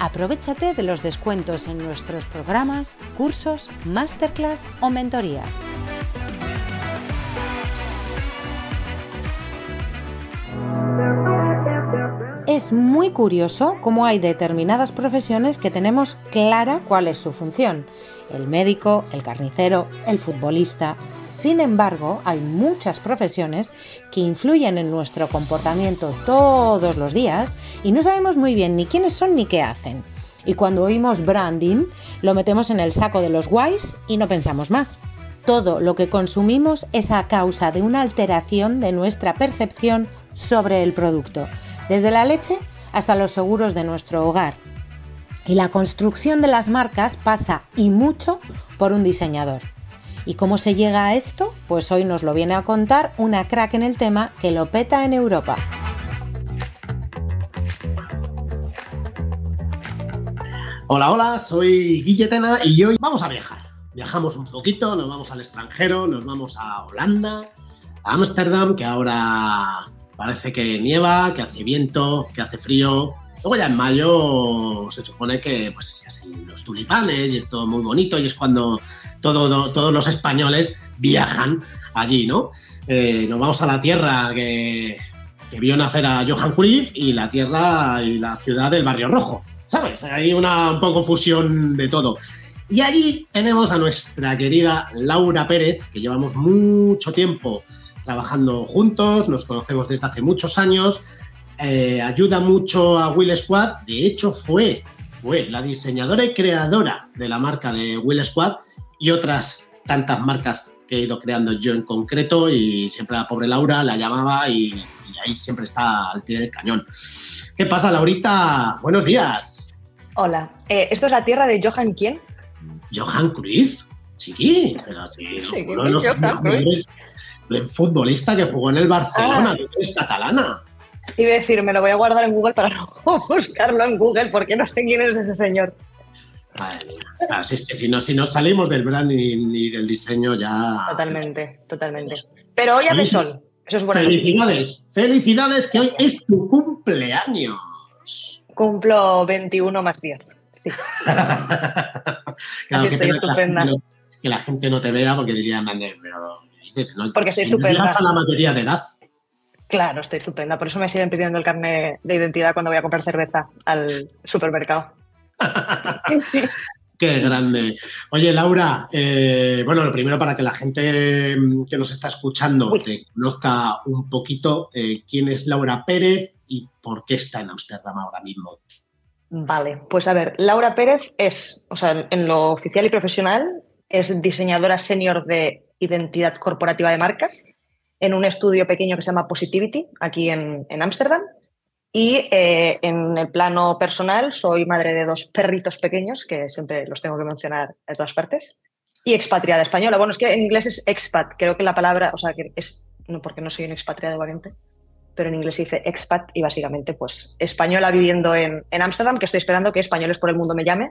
Aprovechate de los descuentos en nuestros programas, cursos, masterclass o mentorías. Es muy curioso cómo hay determinadas profesiones que tenemos clara cuál es su función. El médico, el carnicero, el futbolista. Sin embargo, hay muchas profesiones que influyen en nuestro comportamiento todos los días y no sabemos muy bien ni quiénes son ni qué hacen. Y cuando oímos branding, lo metemos en el saco de los guays y no pensamos más. Todo lo que consumimos es a causa de una alteración de nuestra percepción sobre el producto desde la leche hasta los seguros de nuestro hogar. Y la construcción de las marcas pasa y mucho por un diseñador. ¿Y cómo se llega a esto? Pues hoy nos lo viene a contar una crack en el tema que lo peta en Europa. Hola, hola, soy Guilletena y hoy vamos a viajar. Viajamos un poquito, nos vamos al extranjero, nos vamos a Holanda, a Ámsterdam, que ahora Parece que nieva, que hace viento, que hace frío. Luego ya en mayo se supone que pues, se los tulipanes y es todo muy bonito y es cuando todos los españoles viajan allí, ¿no? Eh, nos vamos a la tierra que, vio nacer a Johan Cruyff y la tierra y la ciudad del Barrio Rojo, ¿sabes? Hay una un poco fusión de todo. Y allí tenemos a nuestra querida Laura Pérez, que llevamos mucho tiempo trabajando juntos, nos conocemos desde hace muchos años, eh, ayuda mucho a Will Squad, de hecho fue, fue la diseñadora y creadora de la marca de Will Squad y otras tantas marcas que he ido creando yo en concreto y siempre la pobre Laura la llamaba y, ahí siempre está al pie del cañón. ¿Qué pasa, Laurita? Buenos días. Hola, eh, ¿esto es la tierra de Johan quién? Johan Cruyff, sí, pero sí, uno de los el futbolista que jugó en el Barcelona, ah. que es catalana. Iba a decir, me lo voy a guardar en Google para no buscarlo en Google, porque no sé quién es ese señor. si es que si no, si no salimos del branding y del diseño ya. Totalmente, totalmente. Pero hoy hace sol. Eso es bueno. Felicidades, felicidades, que hoy es tu cumpleaños. Cumplo 21 más 10. Sí. claro, que, la que la gente no te vea porque dirían, pero porque estoy estupenda. a la mayoría de edad. Claro, estoy estupenda. Por eso me siguen pidiendo el carnet de identidad cuando voy a comprar cerveza al supermercado. Qué grande. Oye, Laura, eh, bueno, lo primero para que la gente mm, que nos está escuchando te conozca un poquito eh, quién es Laura Pérez y por qué está en Ámsterdam ahora mismo. Vale, pues a ver, Laura Pérez es, o sea, en lo oficial y profesional, es diseñadora senior de identidad corporativa de marca en un estudio pequeño que se llama Positivity, aquí en Ámsterdam. y eh, en el plano personal, soy madre de dos perritos pequeños, que siempre los tengo que mencionar de todas partes, y expatriada española. Bueno, es que en inglés es expat, creo que la palabra, o sea, que es, no porque no soy un expatriado, obviamente, pero en inglés se dice expat y básicamente, pues, española viviendo en Ámsterdam, que estoy esperando que Españoles por el Mundo me llame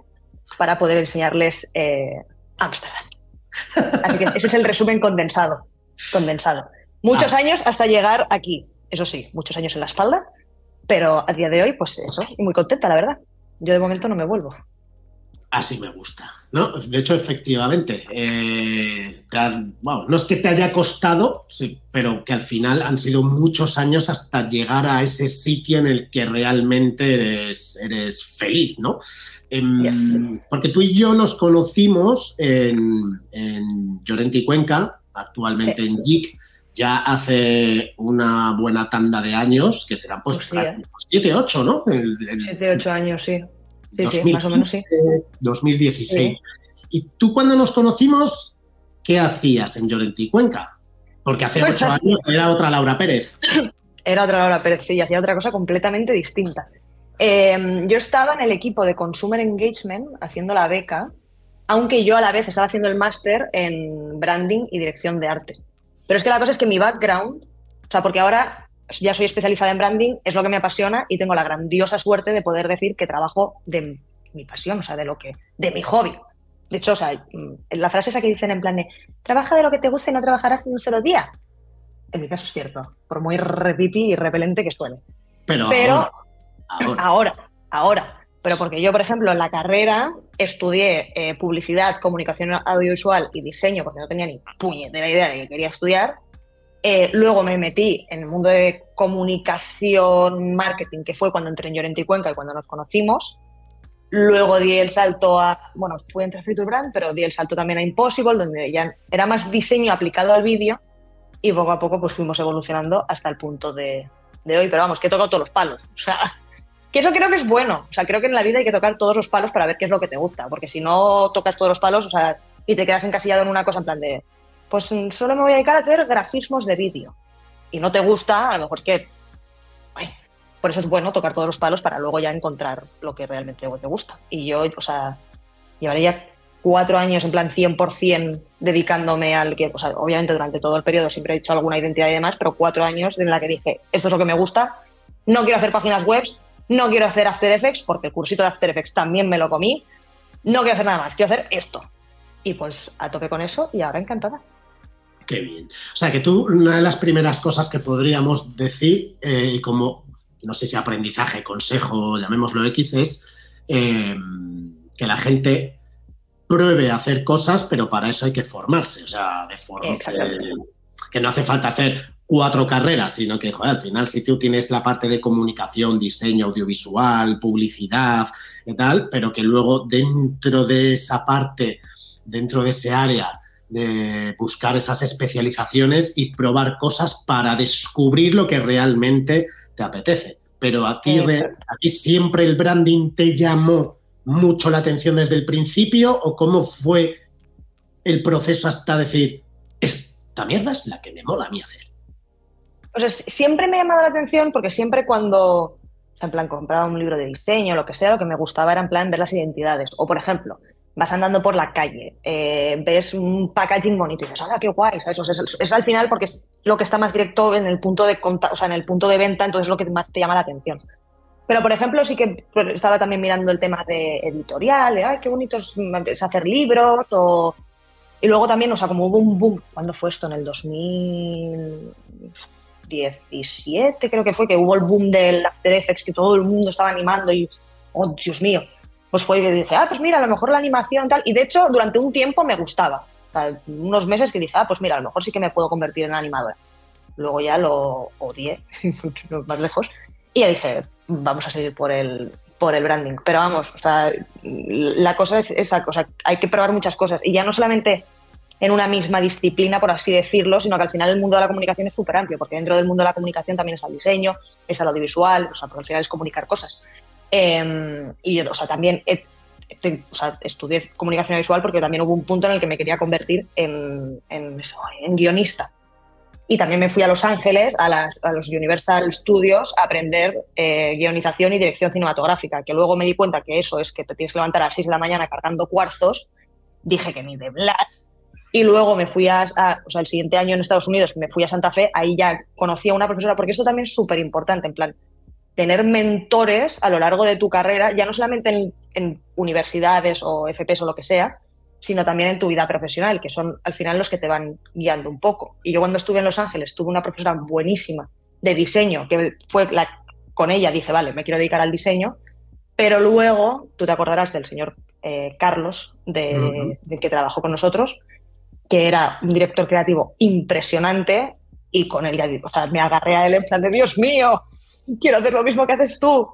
para poder enseñarles eh, Ámsterdam. Así que ese es el resumen condensado. Condensado. Muchos años hasta llegar aquí. Eso sí, muchos años en la espalda, pero a día de hoy, pues eso, y muy contenta, la verdad. Yo de momento no me vuelvo. Así me gusta. ¿no? De hecho, efectivamente, eh, bueno, no es que te haya costado, sí, pero que al final han sido muchos años hasta llegar a ese sitio en el que realmente eres, eres feliz, ¿no? Em, porque tú y yo nos conocimos en, en Llorente Cuenca, actualmente en JIC, ya hace una buena tanda de años, que serán pues 7, 8, ¿no? 7, 8 años, sí. Sí, sí, más o menos sí. 2016. ¿Y tú cuando nos conocimos, qué hacías en Llorente Cuenca? Porque hace pues ocho años era otra Laura Pérez. Era otra Laura Pérez, sí, y hacía otra cosa completamente distinta. Em, yo estaba en el equipo de Consumer Engagement haciendo la beca, aunque yo a la vez estaba haciendo el máster en branding y dirección de arte. Pero es que la cosa es que mi background, o sea, porque ahora ya soy especializada en branding, es lo que me apasiona y tengo la grandiosa suerte de poder decir que trabajo de mi pasión, o sea, de lo que, de mi hobby. De hecho, o sea, mm, la frase esa que dicen en plan de trabaja de lo que te guste y no trabajarás en un solo día. En mi caso es cierto, por muy repipi y repelente que suene. Pero, Pero ahora, ahora, ahora. Pero porque yo, por ejemplo, en la carrera estudié eh, publicidad, comunicación audiovisual y diseño, porque no tenía ni puñetera idea de que quería estudiar. Eh, luego me metí en el mundo de comunicación, marketing, que fue cuando entré en Llorente y Cuenca y cuando nos conocimos. Luego di el salto a, bueno, fui entre Future Brand, pero di el salto también a Impossible, donde ya era más diseño aplicado al vídeo y poco a poco pues fuimos evolucionando hasta el punto de, de hoy. Pero vamos, que he tocado todos los palos. O sea, que eso creo que es bueno. O sea, creo que en la vida hay que tocar todos los palos para ver qué es lo que te gusta. Porque si no tocas todos los palos, o sea, y te quedas encasillado en una cosa en plan de, pues solo me voy a dedicar a hacer grafismos de vídeo. Y no te gusta, a lo mejor es que por eso es bueno tocar todos los palos para luego ya encontrar lo que realmente te gusta. Y yo, o sea, llevaré ya cuatro años en plan 100% dedicándome al que, o sea, obviamente durante todo el periodo siempre he hecho alguna identidad y demás, pero cuatro años en la que dije, esto es lo que me gusta, no quiero hacer páginas web, no quiero hacer After Effects, porque el cursito de After Effects también me lo comí, no quiero hacer nada más, quiero hacer esto. Y pues a tope con eso y ahora encantada. Qué bien. O sea, que tú, una de las primeras cosas que podríamos decir, eh, como no sé si aprendizaje, consejo, llamémoslo X, es eh, que la gente pruebe a hacer cosas, pero para eso hay que formarse. O sea, de forma que, que, no hace falta hacer cuatro carreras, sino que, joder, al final, si tú tienes la parte de comunicación, diseño audiovisual, publicidad y tal, pero que luego dentro de esa parte, dentro de ese área, de buscar esas especializaciones y probar cosas para descubrir lo que realmente te apetece. Pero a ti, a ti siempre el branding te llamó mucho la atención desde el principio o cómo fue el proceso hasta decir, esta mierda es la que me mola a mí hacer. O sea, siempre me ha llamado la atención porque siempre cuando, en plan, compraba un libro de diseño, lo que sea, lo que me gustaba era en plan ver las identidades. O, por ejemplo, vas andando por la calle, eh, ves un packaging bonito y dices, ¡ah, qué guay! ¿sabes? es, al final porque es lo que está más directo en el punto de o sea, en el punto de venta, entonces es lo que más te llama la atención. Pero, por ejemplo, sí que estaba también mirando el tema de editorial, de, ¡ay, qué bonito es, hacer libros! O... Y luego también, o sea, como hubo un boom, ¿cuándo fue esto? En el 2017 creo que fue, que hubo el boom del After Effects, que todo el mundo estaba animando y, ¡oh, Dios mío! pues fue y dije, ah, pues mira, a lo mejor la animación tal. Y de hecho, durante un tiempo me gustaba. unos meses que dije, ah, pues mira, a lo mejor sí que me puedo convertir en animadora. Luego ya lo odié, más lejos. Y dije, vamos a seguir por el, por el branding. Pero vamos, la cosa es esa, cosa, hay que probar muchas cosas. Y ya no solamente en una misma disciplina, por así decirlo, sino que al final el mundo de la comunicación es súper amplio, porque dentro del mundo de la comunicación también está el diseño, está el audiovisual, o sea, porque al final es comunicar cosas. Eh, y o sea, también o sea, estudié comunicación visual porque también hubo un punto en el que me quería convertir en, en, en guionista. Y también me fui a Los Ángeles, a, las, a los Universal Studios, a aprender eh, guionización y dirección cinematográfica, que luego me di cuenta que eso es que te tienes que levantar a las 6 de la mañana cargando cuarzos. Dije que ni de Blas. Y luego me fui a, a, o sea, el siguiente año en Estados Unidos me fui a Santa Fe, ahí ya conocí a una profesora, porque esto también es súper importante, en plan, tener mentores a lo largo de tu carrera, ya no solamente en, universidades o FPs o lo que sea, sino también en tu vida profesional, que son al final los que te van guiando un poco. Y yo cuando estuve en Los Ángeles tuve una profesora buenísima de diseño, que fue la, con ella dije, vale, me quiero dedicar al diseño, pero luego tú te acordarás del señor eh, Carlos, de, que trabajó con nosotros, que era un director creativo impresionante y con él ya o sea, me agarré a él en plan de Dios mío, quiero hacer lo mismo que haces tú.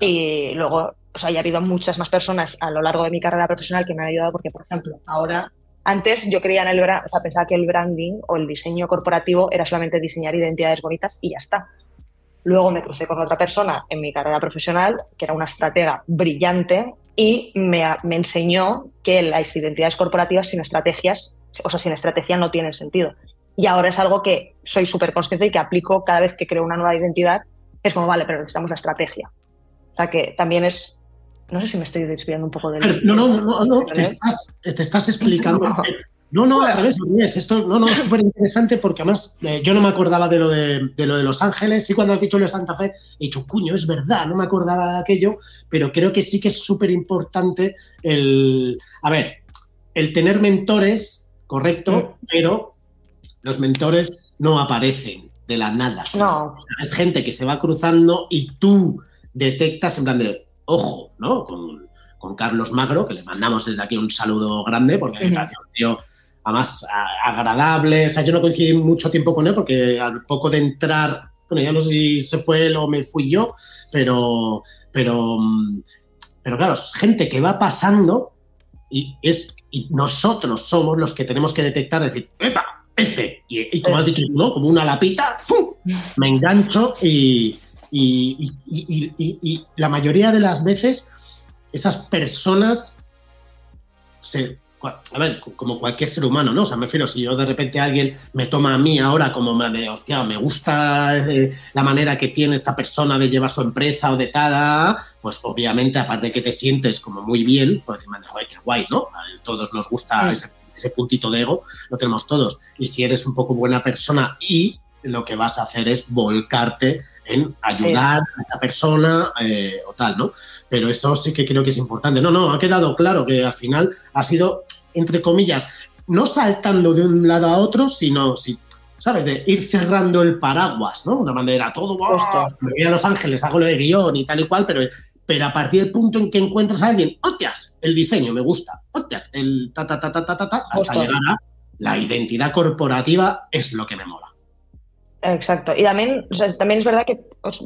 Y luego, o sea, ya ha habido muchas más personas a lo largo de mi carrera profesional que me han ayudado porque, por ejemplo, ahora, antes yo creía en el, o sea, pensaba que el branding o el diseño corporativo era solamente diseñar identidades bonitas y ya está. Luego me crucé con otra persona en mi carrera profesional que era una estratega brillante y me, me enseñó que las identidades corporativas sin estrategias, o sea, sin estrategia no tienen sentido. Y ahora es algo que soy súper consciente y que aplico cada vez que creo una nueva identidad es como, vale, pero necesitamos la estrategia. O sea, que también es no sé si me estoy desviando un poco del. no, no, no, no, te estás, te estás explicando. No, no, al revés, Esto no, no, es súper interesante porque además eh, yo no me acordaba de lo de, lo de Los Ángeles. Sí, cuando has dicho lo de Santa Fe, he dicho, cuño, es verdad, no me acordaba de aquello, pero creo que sí que es súper importante el. A ver, el tener mentores, correcto, mm. pero los mentores no aparecen de la nada. No. es gente que se va cruzando y tú detectas en plan de, ojo, ¿no? Con, Carlos Magro, que le mandamos desde aquí un saludo grande, porque me parece un tío además agradable. O sea, yo no coincidí mucho tiempo con él porque al poco de entrar, bueno, ya no sé si se fue él o me fui yo, pero, pero, pero claro, es gente que va pasando y es y nosotros somos los que tenemos que detectar, decir, ¡epa! Este. Y, como has dicho, ¿no? Como una lapita, ¡fum! Me engancho y, y, la mayoría de las veces esas personas se, a ver, como cualquier ser humano, ¿no? O sea, me refiero, si yo de repente alguien me toma a mí ahora como de, hostia, me gusta eh, la manera que tiene esta persona de llevar su empresa o de tal, pues obviamente, aparte de que te sientes como muy bien, pues decirme, joder, qué guay, ¿no? A todos nos gusta ese, ese puntito de ego, lo tenemos todos. Y si eres un poco buena persona y lo que vas a hacer es volcarte en ayudar a esa persona eh, o tal, ¿no? Pero eso sí que creo que es importante. No, no, ha quedado claro que al final ha sido, entre comillas, no saltando de un lado a otro, sino, si, ¿sabes? De ir cerrando el paraguas, ¿no? Una manera, todo, me voy a Los Ángeles, hago lo de guion y tal y cual, pero, pero a partir del punto en que encuentras a alguien, hostias, el diseño me gusta, hostias, el ta, ta, ta, ta, ta, ta, ta hasta llegar a la identidad corporativa es lo que me mola. Exacto. Y también, también es verdad que pues,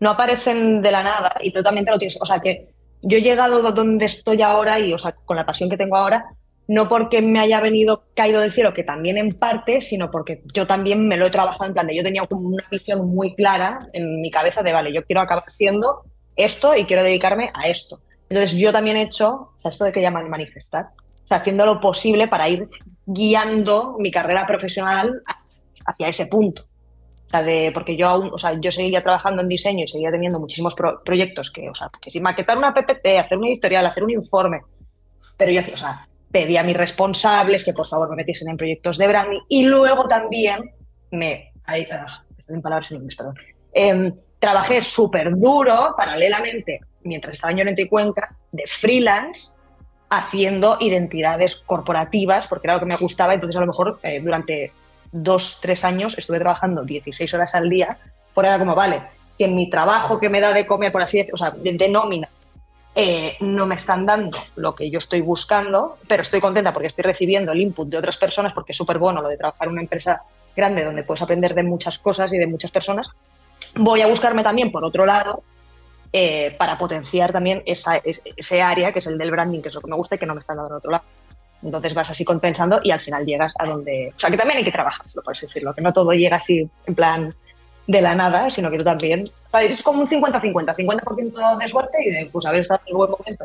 no aparecen de la nada y tú también te lo tienes. O sea, que yo he llegado donde estoy ahora y, o sea, con la pasión que tengo ahora, no porque me haya venido caído del cielo, que también en parte, sino porque yo también me lo he trabajado en plan de yo tenía como una visión muy clara en mi cabeza de, vale, yo quiero acabar haciendo esto y quiero dedicarme a esto. Entonces yo también he hecho, o sea, esto de que llaman manifestar, o sea, haciendo lo posible para ir guiando mi carrera profesional hacia ese punto de, porque yo aún, o sea, yo seguía trabajando en diseño y seguía teniendo muchísimos proyectos que, o sea, que si maquetar una PPT, hacer un editorial, hacer un informe, pero yo o sea, pedía a mis responsables que por favor me metiesen en proyectos de branding y luego también me, ahí, ah, en palabras en inglés, perdón, em, trabajé súper duro paralelamente mientras estaba en Llorente y Cuenca de freelance haciendo identidades corporativas porque era lo que me gustaba entonces a lo mejor eh, durante dos, tres años estuve trabajando 16 horas al día, por era como, vale, si en mi trabajo que me da de comer, por así decirlo, o sea, de, nómina, eh, no me están dando lo que yo estoy buscando, pero estoy contenta porque estoy recibiendo el input de otras personas, porque es súper bueno lo de trabajar en una empresa grande donde puedes aprender de muchas cosas y de muchas personas. Voy a buscarme también, por otro lado, eh, para potenciar también esa, ese área que es el del branding, que es lo que me gusta y que no me están dando en otro lado. Entonces vas así compensando y al final llegas a donde... O sea, que también hay que trabajarlo, por así decirlo, que no todo llega así en plan de la nada, sino que tú también... es como un 50-50, 50%, de suerte y de pues, haber estado en el buen momento,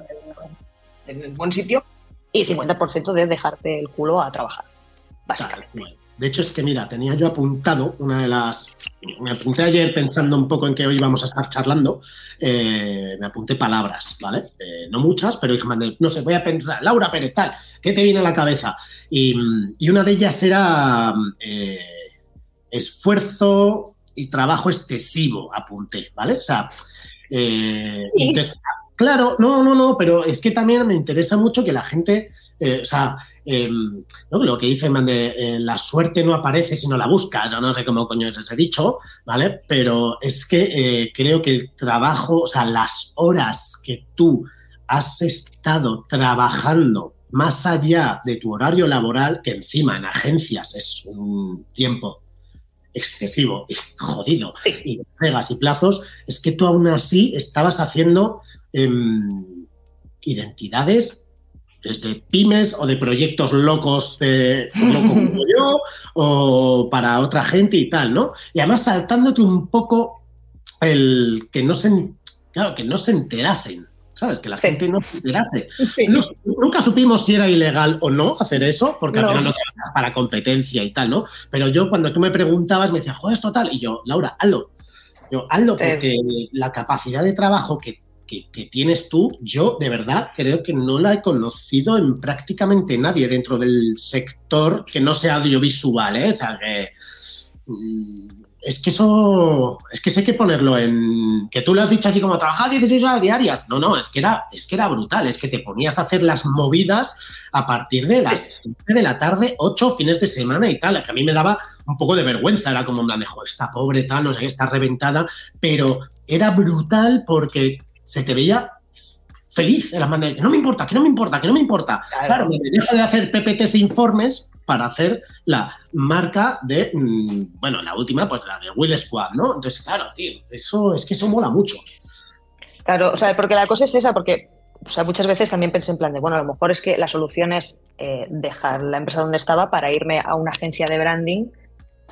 en el, buen sitio, y 50% de dejarte el culo a trabajar, básicamente. De hecho, es que mira, tenía yo apuntado una de las. Me apunté ayer pensando un poco en que hoy vamos a estar charlando. Eh, me apunté palabras, ¿vale? Eh, no muchas, pero dije, no sé, voy a pensar, Laura Pérez, tal, ¿qué te viene a la cabeza? Y, una de ellas era eh, esfuerzo y trabajo excesivo, apunté, ¿vale? O sea, claro, no, no, no, pero es que también me interesa mucho que la gente, o sea, Em, lo que dice de eh, la suerte no aparece si no la buscas, yo no sé cómo coño es ese dicho, ¿vale? Pero es que eh, creo que el trabajo, o sea, las horas que tú has estado trabajando más allá de tu horario laboral, que encima en agencias es un tiempo excesivo y jodido, y pegas y plazos, es que tú aún así estabas haciendo em, identidades desde pymes o de proyectos locos de loco como yo o para otra gente y tal, ¿no? Y además saltándote un poco el que no se, claro, que no se enterasen, ¿sabes? Que la gente no se enterase. nunca supimos si era ilegal o no hacer eso, porque al final no para competencia y tal, ¿no? Pero yo cuando tú me preguntabas me decías, joder, esto tal, y yo, Laura, hazlo. Yo, hazlo porque la capacidad de trabajo que que, tienes tú, yo de verdad creo que no la he conocido en prácticamente nadie dentro del sector que no sea audiovisual, ¿eh? O sea, que mm, es que eso, es que sé que ponerlo en, que tú lo has dicho así como trabajar 16 horas diarias. No, no, es que era, es que era brutal, es que te ponías a hacer las movidas a partir de las 7 de la tarde, 8 fines de semana y tal, que a mí me daba un poco de vergüenza, era como, me dejo esta pobre tal, no sé qué, está reventada, pero era brutal porque se te veía feliz en las que no me importa, que no me importa, que no me importa. Claro, me deja de hacer PPTs e informes para hacer la marca de, mm, bueno, la última, pues la de Will Squad, ¿no? Entonces, claro, tío, eso es que eso mola mucho. Claro, o sea, porque la cosa es esa, porque o sea, muchas veces también pensé en plan de, bueno, a lo mejor es que la solución es eh, dejar la empresa donde estaba para irme a una agencia de branding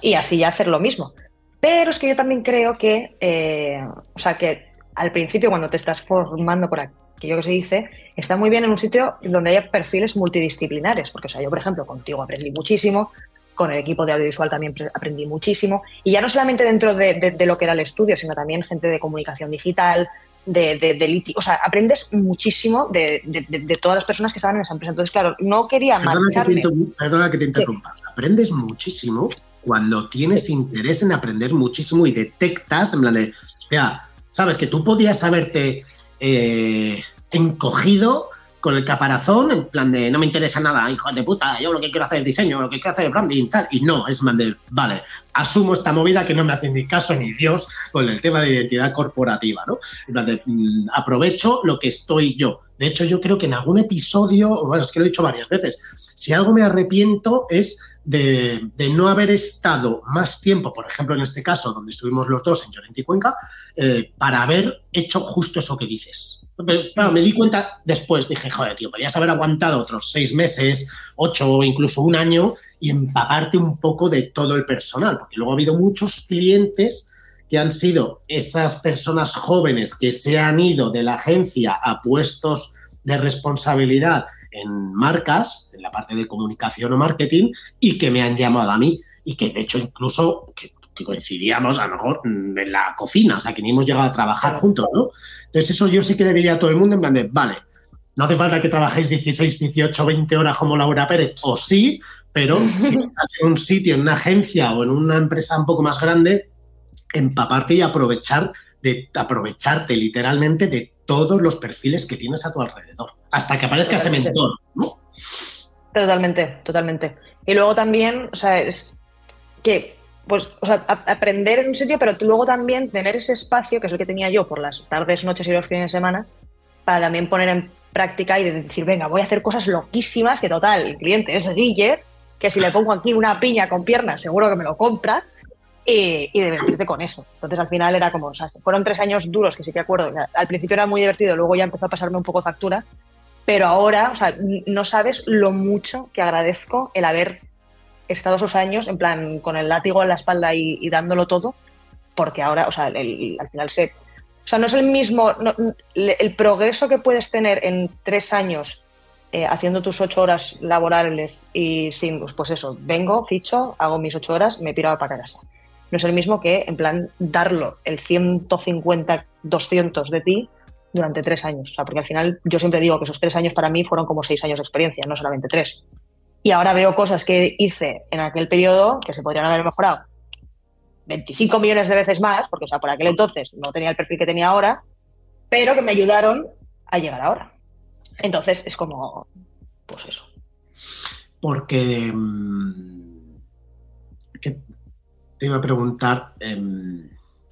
y así ya hacer lo mismo. Pero es que yo también creo que, eh, o sea, que al principio cuando te estás formando por aquello que se dice, está muy bien en un sitio donde haya perfiles multidisciplinares, porque o sea, yo, por ejemplo, contigo aprendí muchísimo, con el equipo de audiovisual también aprendí muchísimo, y ya no solamente dentro de, lo que era el estudio, sino también gente de comunicación digital, de, de, o sea, aprendes muchísimo de, todas las personas que estaban en esa empresa. Entonces, claro, no quería perdona Que te, perdona que te interrumpa. Aprendes muchísimo cuando tienes interés en aprender muchísimo y detectas, en plan de, o sea, sabes que tú podías haberte eh, encogido con el caparazón, en plan de no me interesa nada, hijo de puta, yo lo que quiero hacer es diseño, lo que quiero hacer es branding, tal. Y no, es man de, vale, asumo esta movida que no me hace ni caso ni Dios con el tema de identidad corporativa, ¿no? En plan de, mm, aprovecho lo que estoy yo. De hecho, yo creo que en algún episodio, bueno, es que lo he dicho varias veces, si algo me arrepiento es de, no haber estado más tiempo, por ejemplo, en este caso, donde estuvimos los dos en Llorente y Cuenca, eh, para haber hecho justo eso que dices. Pero, me di cuenta después, dije, joder, tío, podías haber aguantado otros seis meses, ocho o incluso un año y empaparte un poco de todo el personal, porque luego ha habido muchos clientes que han sido esas personas jóvenes que se han ido de la agencia a puestos de responsabilidad en marcas, en la parte de comunicación o marketing, y que me han llamado a mí. Y que de hecho incluso que, coincidíamos a lo mejor en la cocina, o sea, que ni hemos llegado a trabajar juntos, ¿no? Entonces eso yo sí que le diría a todo el mundo en plan de, vale, no hace falta que trabajéis 16, 18, 20 horas como Laura Pérez, o sí, pero si estás en un sitio, en una agencia o en una empresa un poco más grande, empaparte y aprovechar de aprovecharte literalmente de todos los perfiles que tienes a tu alrededor, hasta que aparezca ese mentor, ¿no? Totalmente, totalmente. Y luego también, o sea, es que, pues, o sea, aprender en un sitio, pero luego también tener ese espacio, que es el que tenía yo por las tardes, noches y los fines de semana, para también poner en práctica y decir, venga, voy a hacer cosas loquísimas, que total, el cliente es Guille, que si le pongo aquí una piña con piernas, seguro que me lo compra, y, divertirte con eso. Entonces al final era como, o sea, fueron tres años duros que sí que acuerdo. Al principio era muy divertido, luego ya empezó a pasarme un poco factura, pero ahora, o sea, no sabes lo mucho que agradezco el haber estado esos años en plan con el látigo en la espalda y, dándolo todo, porque ahora, o sea, al final se... O sea, no es el mismo, el progreso que puedes tener en tres años eh, haciendo tus ocho horas laborables y sin, pues, pues, eso, vengo, ficho, hago mis ocho horas, me piro para casa no es el mismo que, en plan, darlo el 150, 200 de ti durante tres años. O sea, porque al final yo siempre digo que esos tres años para mí fueron como seis años de experiencia, no solamente tres. Y ahora veo cosas que hice en aquel periodo que se podrían haber mejorado 25 millones de veces más, porque o sea, por aquel entonces no tenía el perfil que tenía ahora, pero que me ayudaron a llegar ahora. Entonces es como, pues eso. Porque mm, te iba a preguntar. Eh,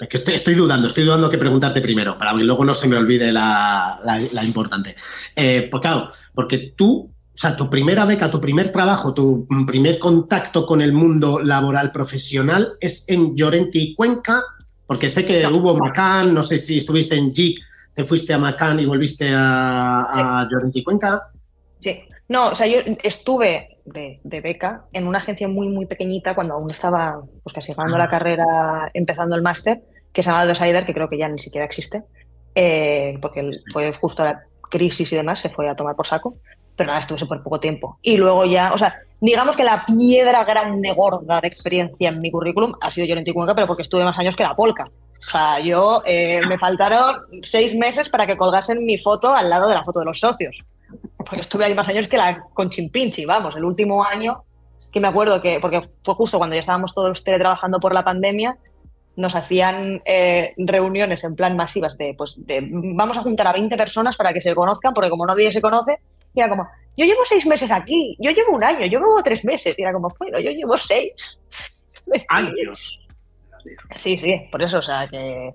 estoy, estoy, dudando, estoy dudando que preguntarte primero, para que luego no se me olvide la, importante. Eh, pues claro, porque tú, o sea, tu primera beca, tu primer trabajo, tu primer contacto con el mundo laboral profesional es en Llorenti y Cuenca, porque sé que hubo Macán, no sé si estuviste en JIC, te fuiste a Macán y volviste a, a Llorenti y Cuenca. Sí, no, o sea, yo estuve de, beca en una agencia muy, muy pequeñita cuando aún estaba pues casi acabando la ah. carrera, empezando el máster, que se llama Decider, que creo que ya ni siquiera existe, eh, porque fue justo la crisis y demás, se fue a tomar por saco, pero nada, estuve súper poco tiempo. Y luego ya, o sea, digamos que la piedra grande, gorda de experiencia en mi currículum ha sido Llorente y Cuenca, pero porque estuve más años que la Polka. O sea, yo eh, me faltaron seis meses para que colgasen mi foto al lado de la foto de los socios. Porque estuve ahí más años que la con Chimpinchi, vamos, el último año que me acuerdo que, porque fue justo cuando ya estábamos todos teletrabajando por la pandemia, nos hacían eh, reuniones en plan masivas de, pues, de, vamos a juntar a 20 personas para que se conozcan, porque como nadie se conoce, era como, yo llevo seis meses aquí, yo llevo un año, yo llevo tres meses, y era como, bueno, yo llevo seis. Años. Sí, sí, por eso, o sea, que...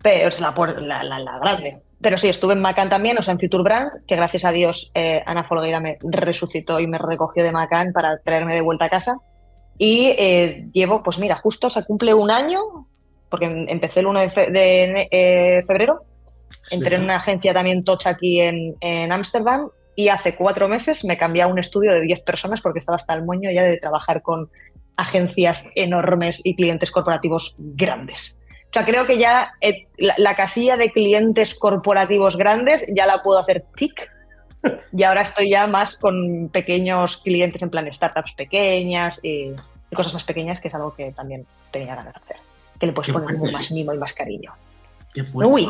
Pero es la, la, la, la grande. Pero sí, estuve en Macan también, o sea, en Future Brand, que gracias a Dios eh, Ana Folgueira me resucitó y me recogió de Macan para traerme de vuelta a casa. Y eh, llevo, pues mira, justo se cumple un año, porque em, empecé el 1 de, fe de eh, febrero, entré en una agencia también tocha aquí en Ámsterdam y hace cuatro meses me cambié a un estudio de 10 personas porque estaba hasta el moño ya de trabajar con agencias enormes y clientes corporativos grandes. O sea, creo que ya eh, la, la, casilla de clientes corporativos grandes ya la puedo hacer tic. Y ahora estoy ya más con pequeños clientes en plan startups pequeñas y, y cosas más pequeñas, que es algo que también tenía ganas de hacer. Que le puedes poner fuerte. más mimo y más cariño. Qué fuerte. Uy.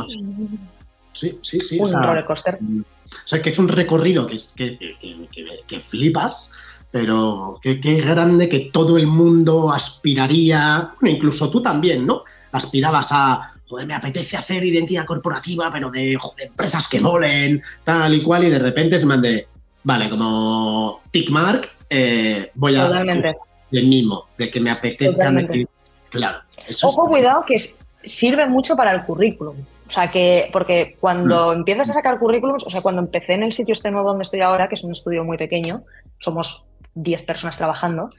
Sí, sí, sí. Un o sea, roller coaster. O sea, que es un recorrido que, que, que, que flipas, pero qué grande que todo el mundo aspiraría, bueno, incluso tú también, ¿no? Aspirabas a, joder, me apetece hacer identidad corporativa, pero de, joder, empresas que molen, tal y cual, y de repente se mande, vale, como tickmark, eh, voy a... Totalmente. Del mismo, de que me apetezca. De que, claro. Eso Ojo, cuidado, que sirve mucho para el currículum. O sea, que, porque cuando mm. empiezas a sacar currículums, o sea, cuando empecé en el sitio este nuevo donde estoy ahora, que es un estudio muy pequeño, somos 10 personas trabajando,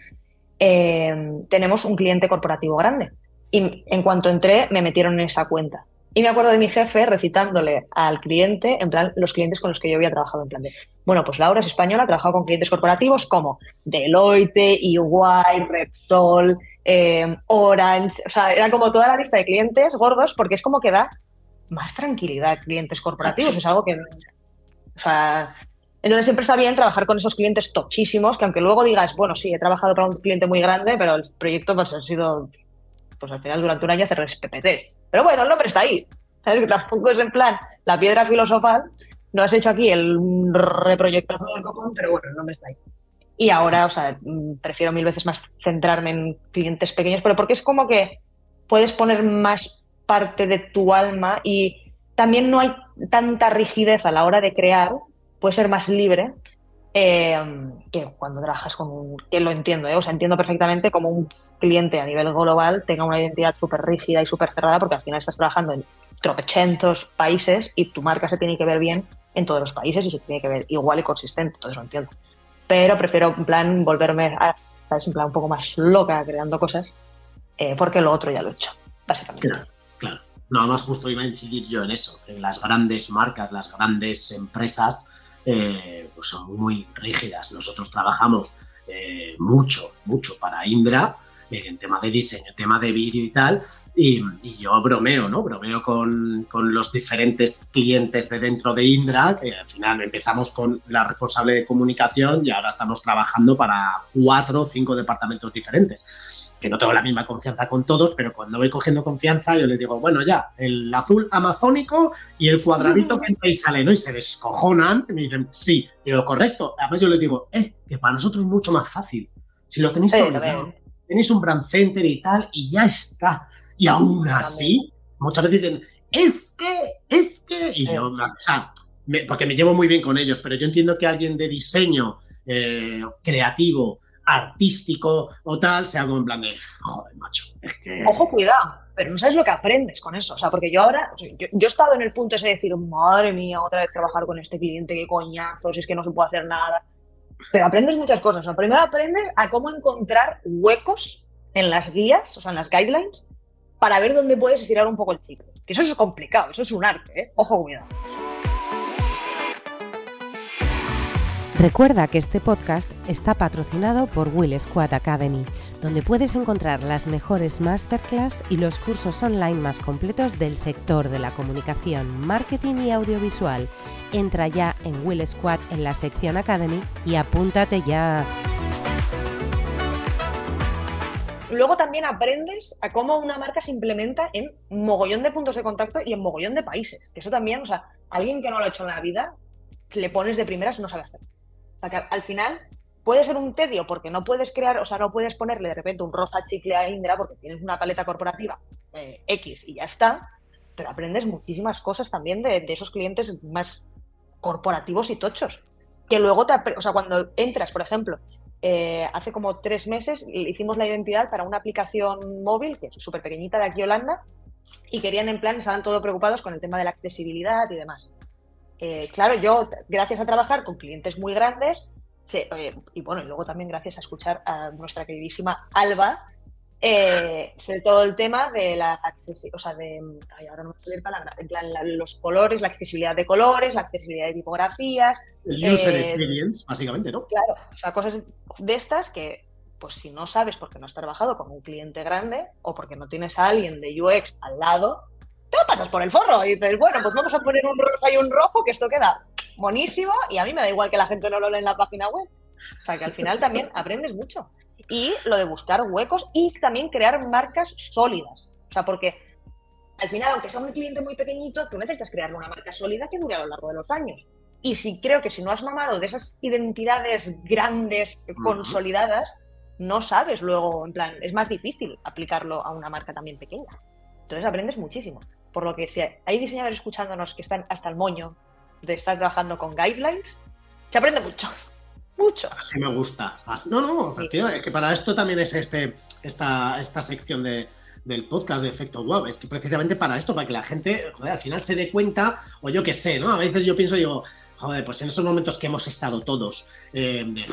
eh, tenemos un cliente corporativo grande. Y en cuanto entré, me metieron en esa cuenta. Y me acuerdo de mi jefe recitándole al cliente, en plan, los clientes con los que yo había trabajado, en plan de, bueno, pues Laura es española, ha trabajado con clientes corporativos como Deloitte, EY, Repsol, eh, Orange, o sea, era como toda la lista de clientes gordos, porque es como que da más tranquilidad clientes corporativos, es algo que, o sea, entonces siempre está bien trabajar con esos clientes tochísimos, que aunque luego digas, bueno, sí, he trabajado para un cliente muy grande, pero el proyecto pues, ha sido, pues al final durante un año hacer PPTs. Pero bueno, el nombre está ahí. ¿Sabes? Que tampoco es en plan la piedra filosofal. No has hecho aquí el reproyectazo del copón, pero bueno, el nombre está ahí. Y ahora, o sea, prefiero mil veces más centrarme en clientes pequeños, pero porque es como que puedes poner más parte de tu alma y también no hay tanta rigidez a la hora de crear puede ser más libre eh, que cuando trabajas con un, que lo entiendo, ¿eh? o sea, entiendo perfectamente como un cliente a nivel global tenga una identidad súper rígida y súper cerrada porque al final estás trabajando en tropechentos países y tu marca se tiene que ver bien en todos los países y se tiene que ver igual y consistente, entonces lo entiendo. Pero prefiero en plan volverme, a, ¿sabes? En plan un poco más loca creando cosas eh, porque lo otro ya lo he hecho, básicamente. Claro, claro. Nada más justo iba a incidir yo en eso, en las grandes marcas, las grandes empresas, eh, pues son muy rígidas. Nosotros trabajamos eh, mucho, mucho para Indra eh, en tema de diseño, tema de vídeo y tal, y, y, yo bromeo, ¿no? Bromeo con, con, los diferentes clientes de dentro de Indra, que al final empezamos con la responsable de comunicación y ahora estamos trabajando para cuatro o cinco departamentos diferentes que no tengo la misma confianza con todos, pero cuando voy cogiendo confianza yo les digo, bueno, ya, el azul amazónico y el cuadradito que entra y sale, ¿no? Y se descojonan y me dicen, sí, y lo correcto. Además yo les digo, eh, que para nosotros es mucho más fácil. Si lo tenéis todo, tenéis un brand center y tal, y ya está. Y aún así, muchas veces dicen, es que, es que, y yo, o sea, me, porque me llevo muy bien con ellos, pero yo entiendo que alguien de diseño eh, creativo, artístico o tal, sea como en plan de, joder, macho. Ojo, cuidado, pero no sabes lo que aprendes con eso. O sea, porque yo ahora, o yo, yo, he estado en el punto ese de decir, madre mía, otra vez trabajar con este cliente, qué coñazo, si es que no se puede hacer nada. Pero aprendes muchas cosas. O sea, primero aprendes a cómo encontrar huecos en las guías, o sea, en las guidelines, para ver dónde puedes estirar un poco el ciclo. Que eso es complicado, eso es un arte, ¿eh? Ojo, cuidado. Recuerda que este podcast está patrocinado por Will Squad Academy, donde puedes encontrar las mejores masterclass y los cursos online más completos del sector de la comunicación, marketing y audiovisual. Entra ya en Will Squad en la sección Academy y apúntate ya. luego también aprendes a cómo una marca se implementa en mogollón de puntos de contacto y en mogollón de países. Eso también, o sea, alguien que no lo ha hecho en la vida, le pones de primeras y no sabe hacer. Al final puede ser un tedio porque no puedes crear, o sea, no puedes ponerle de repente un rosa chicle a Indra porque tienes una paleta corporativa eh, X y ya está, pero aprendes muchísimas cosas también de, esos clientes más corporativos y tochos. Que luego, te, o sea, cuando entras, por ejemplo, eh, hace como tres meses hicimos la identidad para una aplicación móvil, que es súper pequeñita de aquí Holanda, y querían en plan, estaban todos preocupados con el tema de la accesibilidad y demás. Eh, claro, yo, gracias a trabajar con clientes muy grandes, eh, y bueno, y luego también gracias a escuchar a nuestra queridísima Alba, eh, sé todo el tema de la accesibilidad, o sea, de, ay, ahora no me palabra, en plan, los colores, la accesibilidad de colores, la accesibilidad de tipografías. El user eh, experience, básicamente, ¿no? Claro, o sea, cosas de estas que, pues si no sabes porque no has trabajado con un cliente grande o porque no tienes a alguien de UX al lado, te lo pasas por el forro y dices, bueno, pues vamos a poner un rojo y un rojo, que esto queda buenísimo y a mí me da igual que la gente no lo lea en la página web. O sea, que al final también aprendes mucho y lo de buscar huecos y también crear marcas sólidas. O sea, porque al final, aunque sea un cliente muy pequeñito, tú necesitas crear una marca sólida que dure a lo largo de los años. Y si creo que si no has mamado de esas identidades grandes, consolidadas, no sabes luego, en plan, es más difícil aplicarlo a una marca también pequeña. Entonces aprendes muchísimo. Por lo que si hay diseñadores escuchándonos que están hasta el moño de estar trabajando con guidelines, se aprende mucho mucho. Así me gusta. no, no, tío, es que para esto también es este, esta, esta sección de, del podcast de Efecto Wow. Es que precisamente para esto, para que la gente, joder, al final se dé cuenta, o yo qué sé, ¿no? A veces yo pienso, digo, joder, pues en esos momentos que hemos estado todos, eh, de,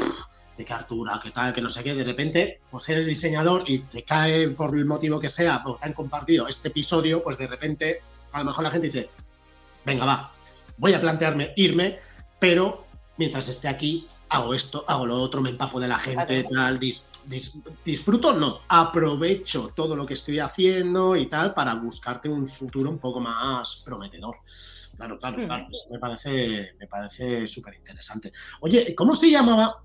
de que Artura, que tal, que no sé qué, de repente, pues eres diseñador y te cae por el motivo que sea, porque han compartido este episodio, pues de repente, a lo mejor la gente dice, venga, va, voy a plantearme irme, pero mientras esté aquí, hago esto, hago lo otro, me empapo de la gente, tal, disfruto, no, aprovecho todo lo que estoy haciendo y tal para buscarte un futuro un poco más prometedor. Claro, claro, hmm. claro, me parece, me parece súper interesante. Oye, ¿cómo se llamaba?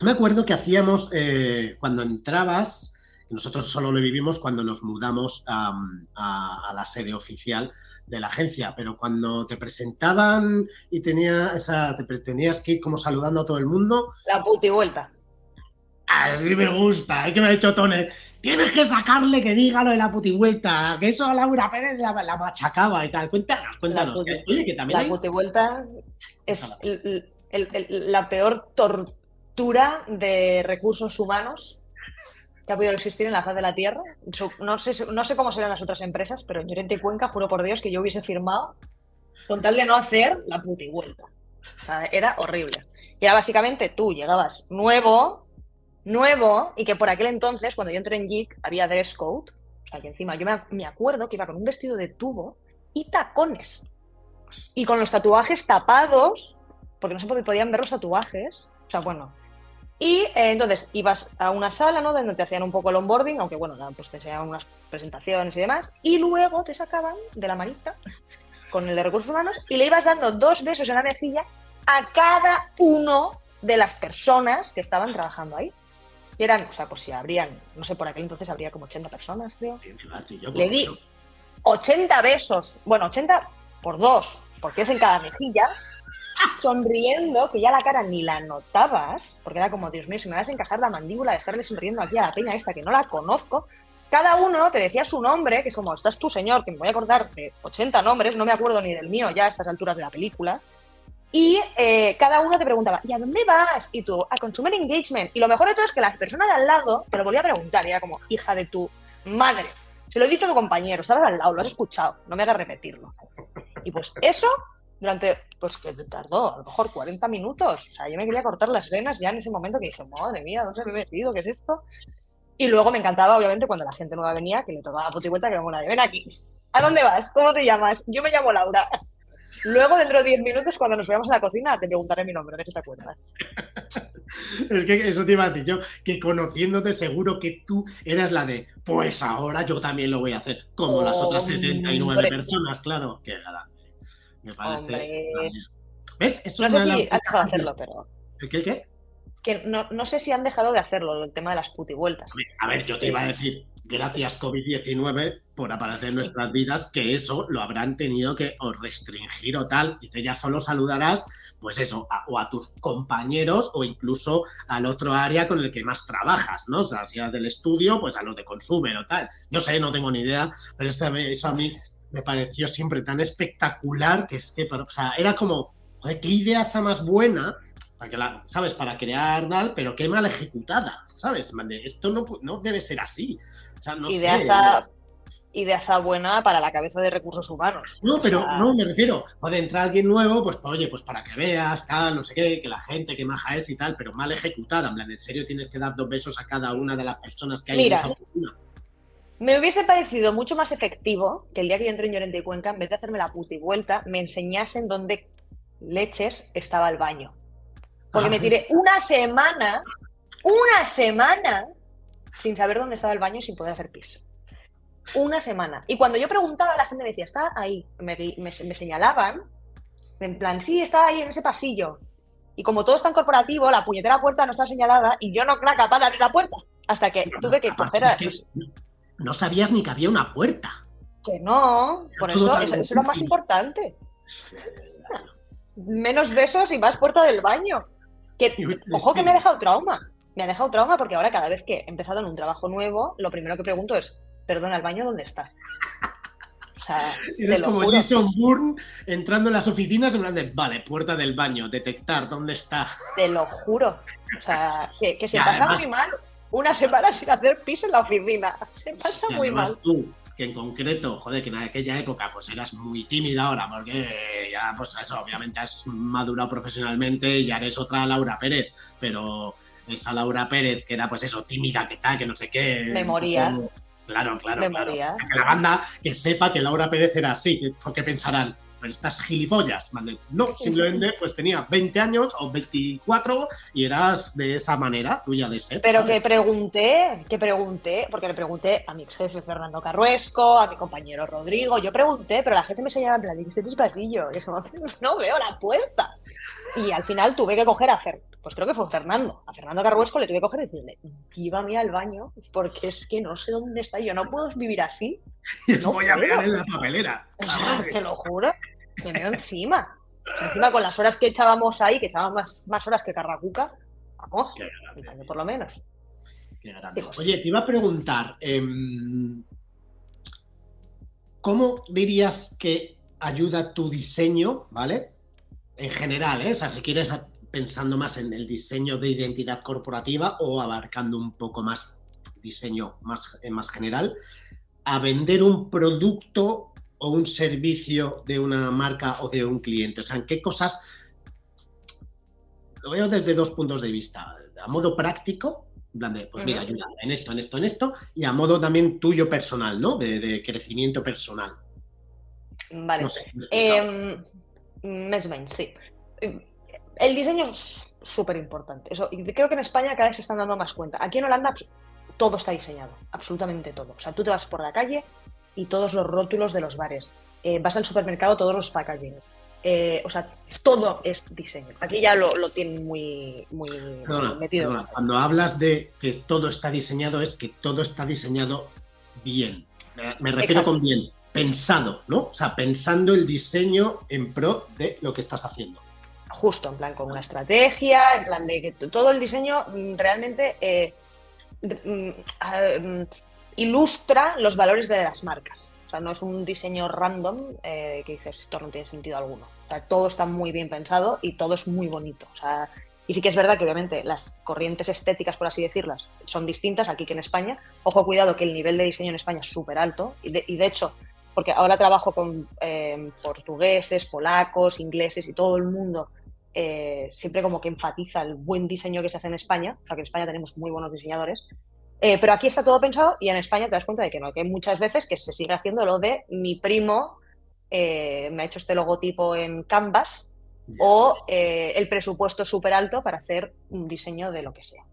Me acuerdo que hacíamos eh, cuando entrabas, nosotros solo lo vivimos cuando nos mudamos a la sede oficial de la agencia, pero cuando te presentaban y tenía esa, te tenías que ir como saludando a todo el mundo. La puti vuelta. Así me gusta, es que me ha dicho Tone, tienes que sacarle que diga lo de la puti vuelta, que eso a Laura Pérez la, machacaba y tal. Cuéntanos, cuéntanos. La puti, que, también la puti vuelta es la peor tortura de recursos humanos ha podido existir en la faz de la Tierra. No sé, no sé cómo serán las otras empresas, pero en Llorente y Cuenca, juro por Dios que yo hubiese firmado con tal de no hacer la puti vuelta. era horrible. Y era básicamente tú llegabas nuevo, nuevo, y que por aquel entonces, cuando yo entré en Geek, había dress code. O sea, que encima yo me, acuerdo que iba con un vestido de tubo y tacones. Y con los tatuajes tapados, porque no se podían ver los tatuajes. O sea, bueno, y eh, entonces ibas a una sala, ¿no? Donde te hacían un poco el onboarding, aunque bueno, pues te hacían unas presentaciones y demás. Y luego te sacaban de la manita con el de recursos humanos y le ibas dando dos besos en la mejilla a cada uno de las personas que estaban trabajando ahí. Y eran, o sea, pues si habrían, no sé, por aquel entonces habría como 80 personas, creo. le di 80 besos, bueno, 80 por dos, porque es en cada mejilla, sonriendo, que ya la cara ni la notabas, porque era como, Dios mío, si me vas a encajar la mandíbula de estarle sonriendo aquí a la peña esta que no la conozco. Cada uno te decía su nombre, que es como, estás tú, señor, que me voy a acordar de 80 nombres, no me acuerdo ni del mío ya a estas alturas de la película. Y eh, cada uno te preguntaba, ¿y a dónde vas? Y tú, a Consumer Engagement. Y lo mejor de todo es que la persona de al lado te lo volvía a preguntar, y era como, hija de tu madre. Se lo he dicho a tu compañero, estabas al lado, lo has escuchado, no me hagas repetirlo. Y pues eso durante, pues que tardó a lo mejor 40 minutos. O sea, yo me quería cortar las venas ya en ese momento que dije, madre mía, ¿dónde me he metido? ¿Qué es esto? Y luego me encantaba, obviamente, cuando la gente nueva venía, que le tocaba la vuelta que era de, ven aquí. ¿A dónde vas? ¿Cómo te llamas? Yo me llamo Laura. Luego, dentro de 10 minutos, cuando nos veamos a la cocina, te preguntaré mi nombre, a ver si te acuerdas. es que eso te iba a decir yo, que conociéndote seguro que tú eras la de, pues ahora yo también lo voy a hacer, como las otras 79 personas, claro. Qué grande. Me parece. ¿Ves? Es no sé si has dejado de hacerlo, pero. ¿El qué? ¿El qué? que no, no, sé si han dejado de hacerlo, el tema de las putivueltas. A ver, yo te iba a decir, gracias COVID-19 por aparecer en nuestras vidas, que eso lo habrán tenido que o restringir o tal, y te ya solo saludarás, pues eso, o a tus compañeros o incluso al otro área con el que más trabajas, ¿no? O sea, si eres del estudio, pues a los de consumer o tal. No sé, no tengo ni idea, pero eso, eso a mí me pareció siempre tan espectacular que es que, o sea, era como, joder, qué idea más buena para que la, ¿sabes? Para crear tal, pero qué mal ejecutada, ¿sabes? Esto no, no debe ser así. O sea, no idea, idea buena para la cabeza de recursos humanos. No, pero no, me refiero, puede entrar alguien nuevo, pues oye, pues para que veas, tal, no sé qué, que la gente, que maja es y tal, pero mal ejecutada. En plan, en serio tienes que dar dos besos a cada una de las personas que hay en esa oficina. Me hubiese parecido mucho más efectivo que el día que yo entré en Llorente y Cuenca, en vez de hacerme la puta y vuelta, me enseñasen dónde leches estaba el baño. Porque me tiré una semana, una semana, sin saber dónde estaba el baño y sin poder hacer pis. Una semana. Y cuando yo preguntaba, la gente me decía, está ahí. Me, señalaban, en plan, sí, está ahí en ese pasillo. Y como todo es tan corporativo, la puñetera puerta no está señalada y yo no era capaz de abrir la puerta. Hasta que tuve que coger a... no sabías ni que había una puerta. Que no, por eso, eso es lo más importante. Menos besos y más puerta del baño. Que, ojo que me ha dejado trauma. Me ha dejado trauma porque ahora cada vez que he empezado en un trabajo nuevo, lo primero que pregunto es, perdona, ¿el baño dónde está? O sea, Eres como Jason Bourne entrando en las oficinas en plan de, vale, puerta del baño, detectar dónde está. Te lo juro. O sea, que, se pasa muy mal una semana sin hacer pis en la oficina. Se pasa muy mal. Tú, que en concreto, joder, que en aquella época pues eras muy tímida ahora, porque ya, pues eso, obviamente has madurado profesionalmente y ya eres otra Laura Pérez, pero esa Laura Pérez que era pues eso, tímida, que tal, que no sé qué. Memoria. Claro, claro, claro. Que la banda que sepa que Laura Pérez era así, porque pensarán, pero estas gilipollas. No, simplemente pues tenía 20 años o 24 y eras de esa manera tuya de ser. Pero que pregunté, que pregunté, porque le pregunté a mi ex jefe Fernando Carruesco, a mi compañero Rodrigo, yo pregunté, pero la gente me señalaba en plan, ¿qué es pasillo? Y yo, no veo la puerta. Y al final tuve que coger a Fer, pues creo que fue Fernando, a Fernando Carruesco le tuve que coger y decirle, llévame al baño, porque es que no sé dónde está, yo no puedo vivir así. No voy a ver en la papelera. te lo juro, me veo encima. Encima con las horas que echábamos ahí, que echábamos más, más horas que Carracuca, vamos, por lo menos. Oye, te iba a preguntar, em, ¿cómo dirías que ayuda tu diseño, ¿vale? En general, ¿eh? O sea, si quieres pensando más en el diseño de identidad corporativa o abarcando un poco más diseño más, más general, a vender un producto o un servicio de una marca o de un cliente? O sea, ¿en qué cosas? Lo veo desde dos puntos de vista. A modo práctico, pues mira, ayuda en esto, en esto, en esto, y a modo también tuyo personal, ¿no? De, crecimiento personal. Vale. Em, sí. El diseño es súper importante. Eso, y creo que en España cada vez se están dando más cuenta. Aquí en Holanda todo está diseñado, absolutamente todo. O sea, tú te vas por la calle y todos los rótulos de los bares. Eh, vas al supermercado, todos los packaging. Eh, o sea, todo es diseño. Aquí ya lo, tienen muy, muy metido. Cuando hablas de que todo está diseñado, es que todo está diseñado bien. Me refiero con bien, pensado, ¿no? O sea, pensando el diseño en pro de lo que estás haciendo justo, en plan con una estrategia, en plan de que todo el diseño mm, realmente eh, mm, ilustra los valores de las marcas. O sea, no es un diseño random eh, que dices, esto no tiene sentido alguno. O sea, todo está muy bien pensado y todo es muy bonito. O sea, y sí que es verdad que obviamente las corrientes estéticas, por así decirlas, son distintas aquí que en España. Ojo, cuidado que el nivel de diseño en España es súper alto y de, hecho porque ahora trabajo con eh, portugueses, polacos, ingleses y todo el mundo eh, siempre como que enfatiza el buen diseño que se hace en España, o sea que en España tenemos muy buenos diseñadores, eh, pero aquí está todo pensado y en España te das cuenta de que no, que hay muchas veces que se sigue haciendo lo de mi primo eh, me ha hecho este logotipo en Canvas o el presupuesto súper alto para hacer un diseño de lo que sea.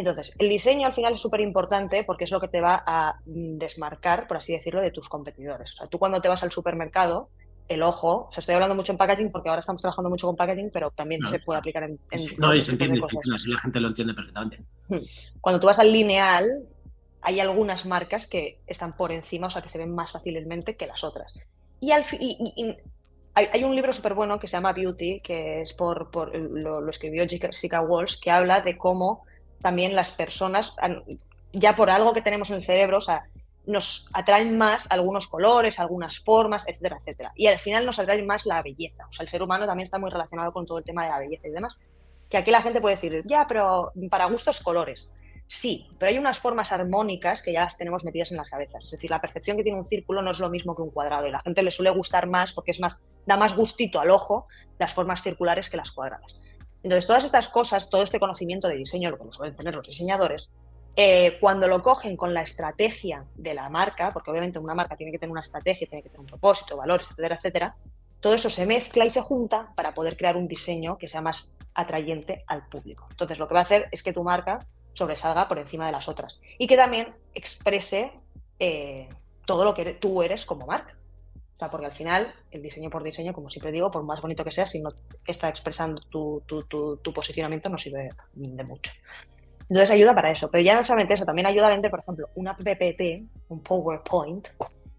Entonces, el diseño al final es súper importante porque es lo que te va a desmarcar, por así decirlo, de tus competidores. O sea, tú cuando te vas al supermercado, el ojo, o sea, estoy hablando mucho en packaging porque ahora estamos trabajando mucho con packaging, pero también se puede aplicar en... no, y se entiende, así la gente lo entiende perfectamente. Hmm. Cuando tú vas al lineal, hay algunas marcas que están por encima, o sea, que se ven más fácilmente que las otras. Y, al, hay, un libro súper bueno que se llama Beauty, que es por, por lo, lo, escribió Jessica Walsh, que habla de cómo también las personas, ya por algo que tenemos en el cerebro, o sea, nos atraen más algunos colores, algunas formas, etcétera, etcétera. Y al final nos atrae más la belleza. O sea, el ser humano también está muy relacionado con todo el tema de la belleza y demás. Que aquí la gente puede decir, ya, pero para gustos colores. Sí, pero hay unas formas armónicas que ya las tenemos metidas en las cabezas. Es decir, la percepción que tiene un círculo no es lo mismo que un cuadrado. Y la gente le suele gustar más porque es más, da más gustito al ojo las formas circulares que las cuadradas. Entonces, todas estas cosas, todo este conocimiento de diseño, lo que suelen tener los diseñadores, eh, cuando lo cogen con la estrategia de la marca, porque obviamente una marca tiene que tener una estrategia, tiene que tener un propósito, valores, etcétera, etcétera, todo eso se mezcla y se junta para poder crear un diseño que sea más atrayente al público. Entonces, lo que va a hacer es que tu marca sobresalga por encima de las otras y que también exprese eh, todo lo que tú eres como marca. O sea, porque al final, el diseño por diseño, como siempre digo, por más bonito que sea, si no está expresando tu, tu posicionamiento, no sirve de mucho. Entonces ayuda para eso, pero ya no solamente eso, también ayuda a vender, por ejemplo, una PPT, un PowerPoint.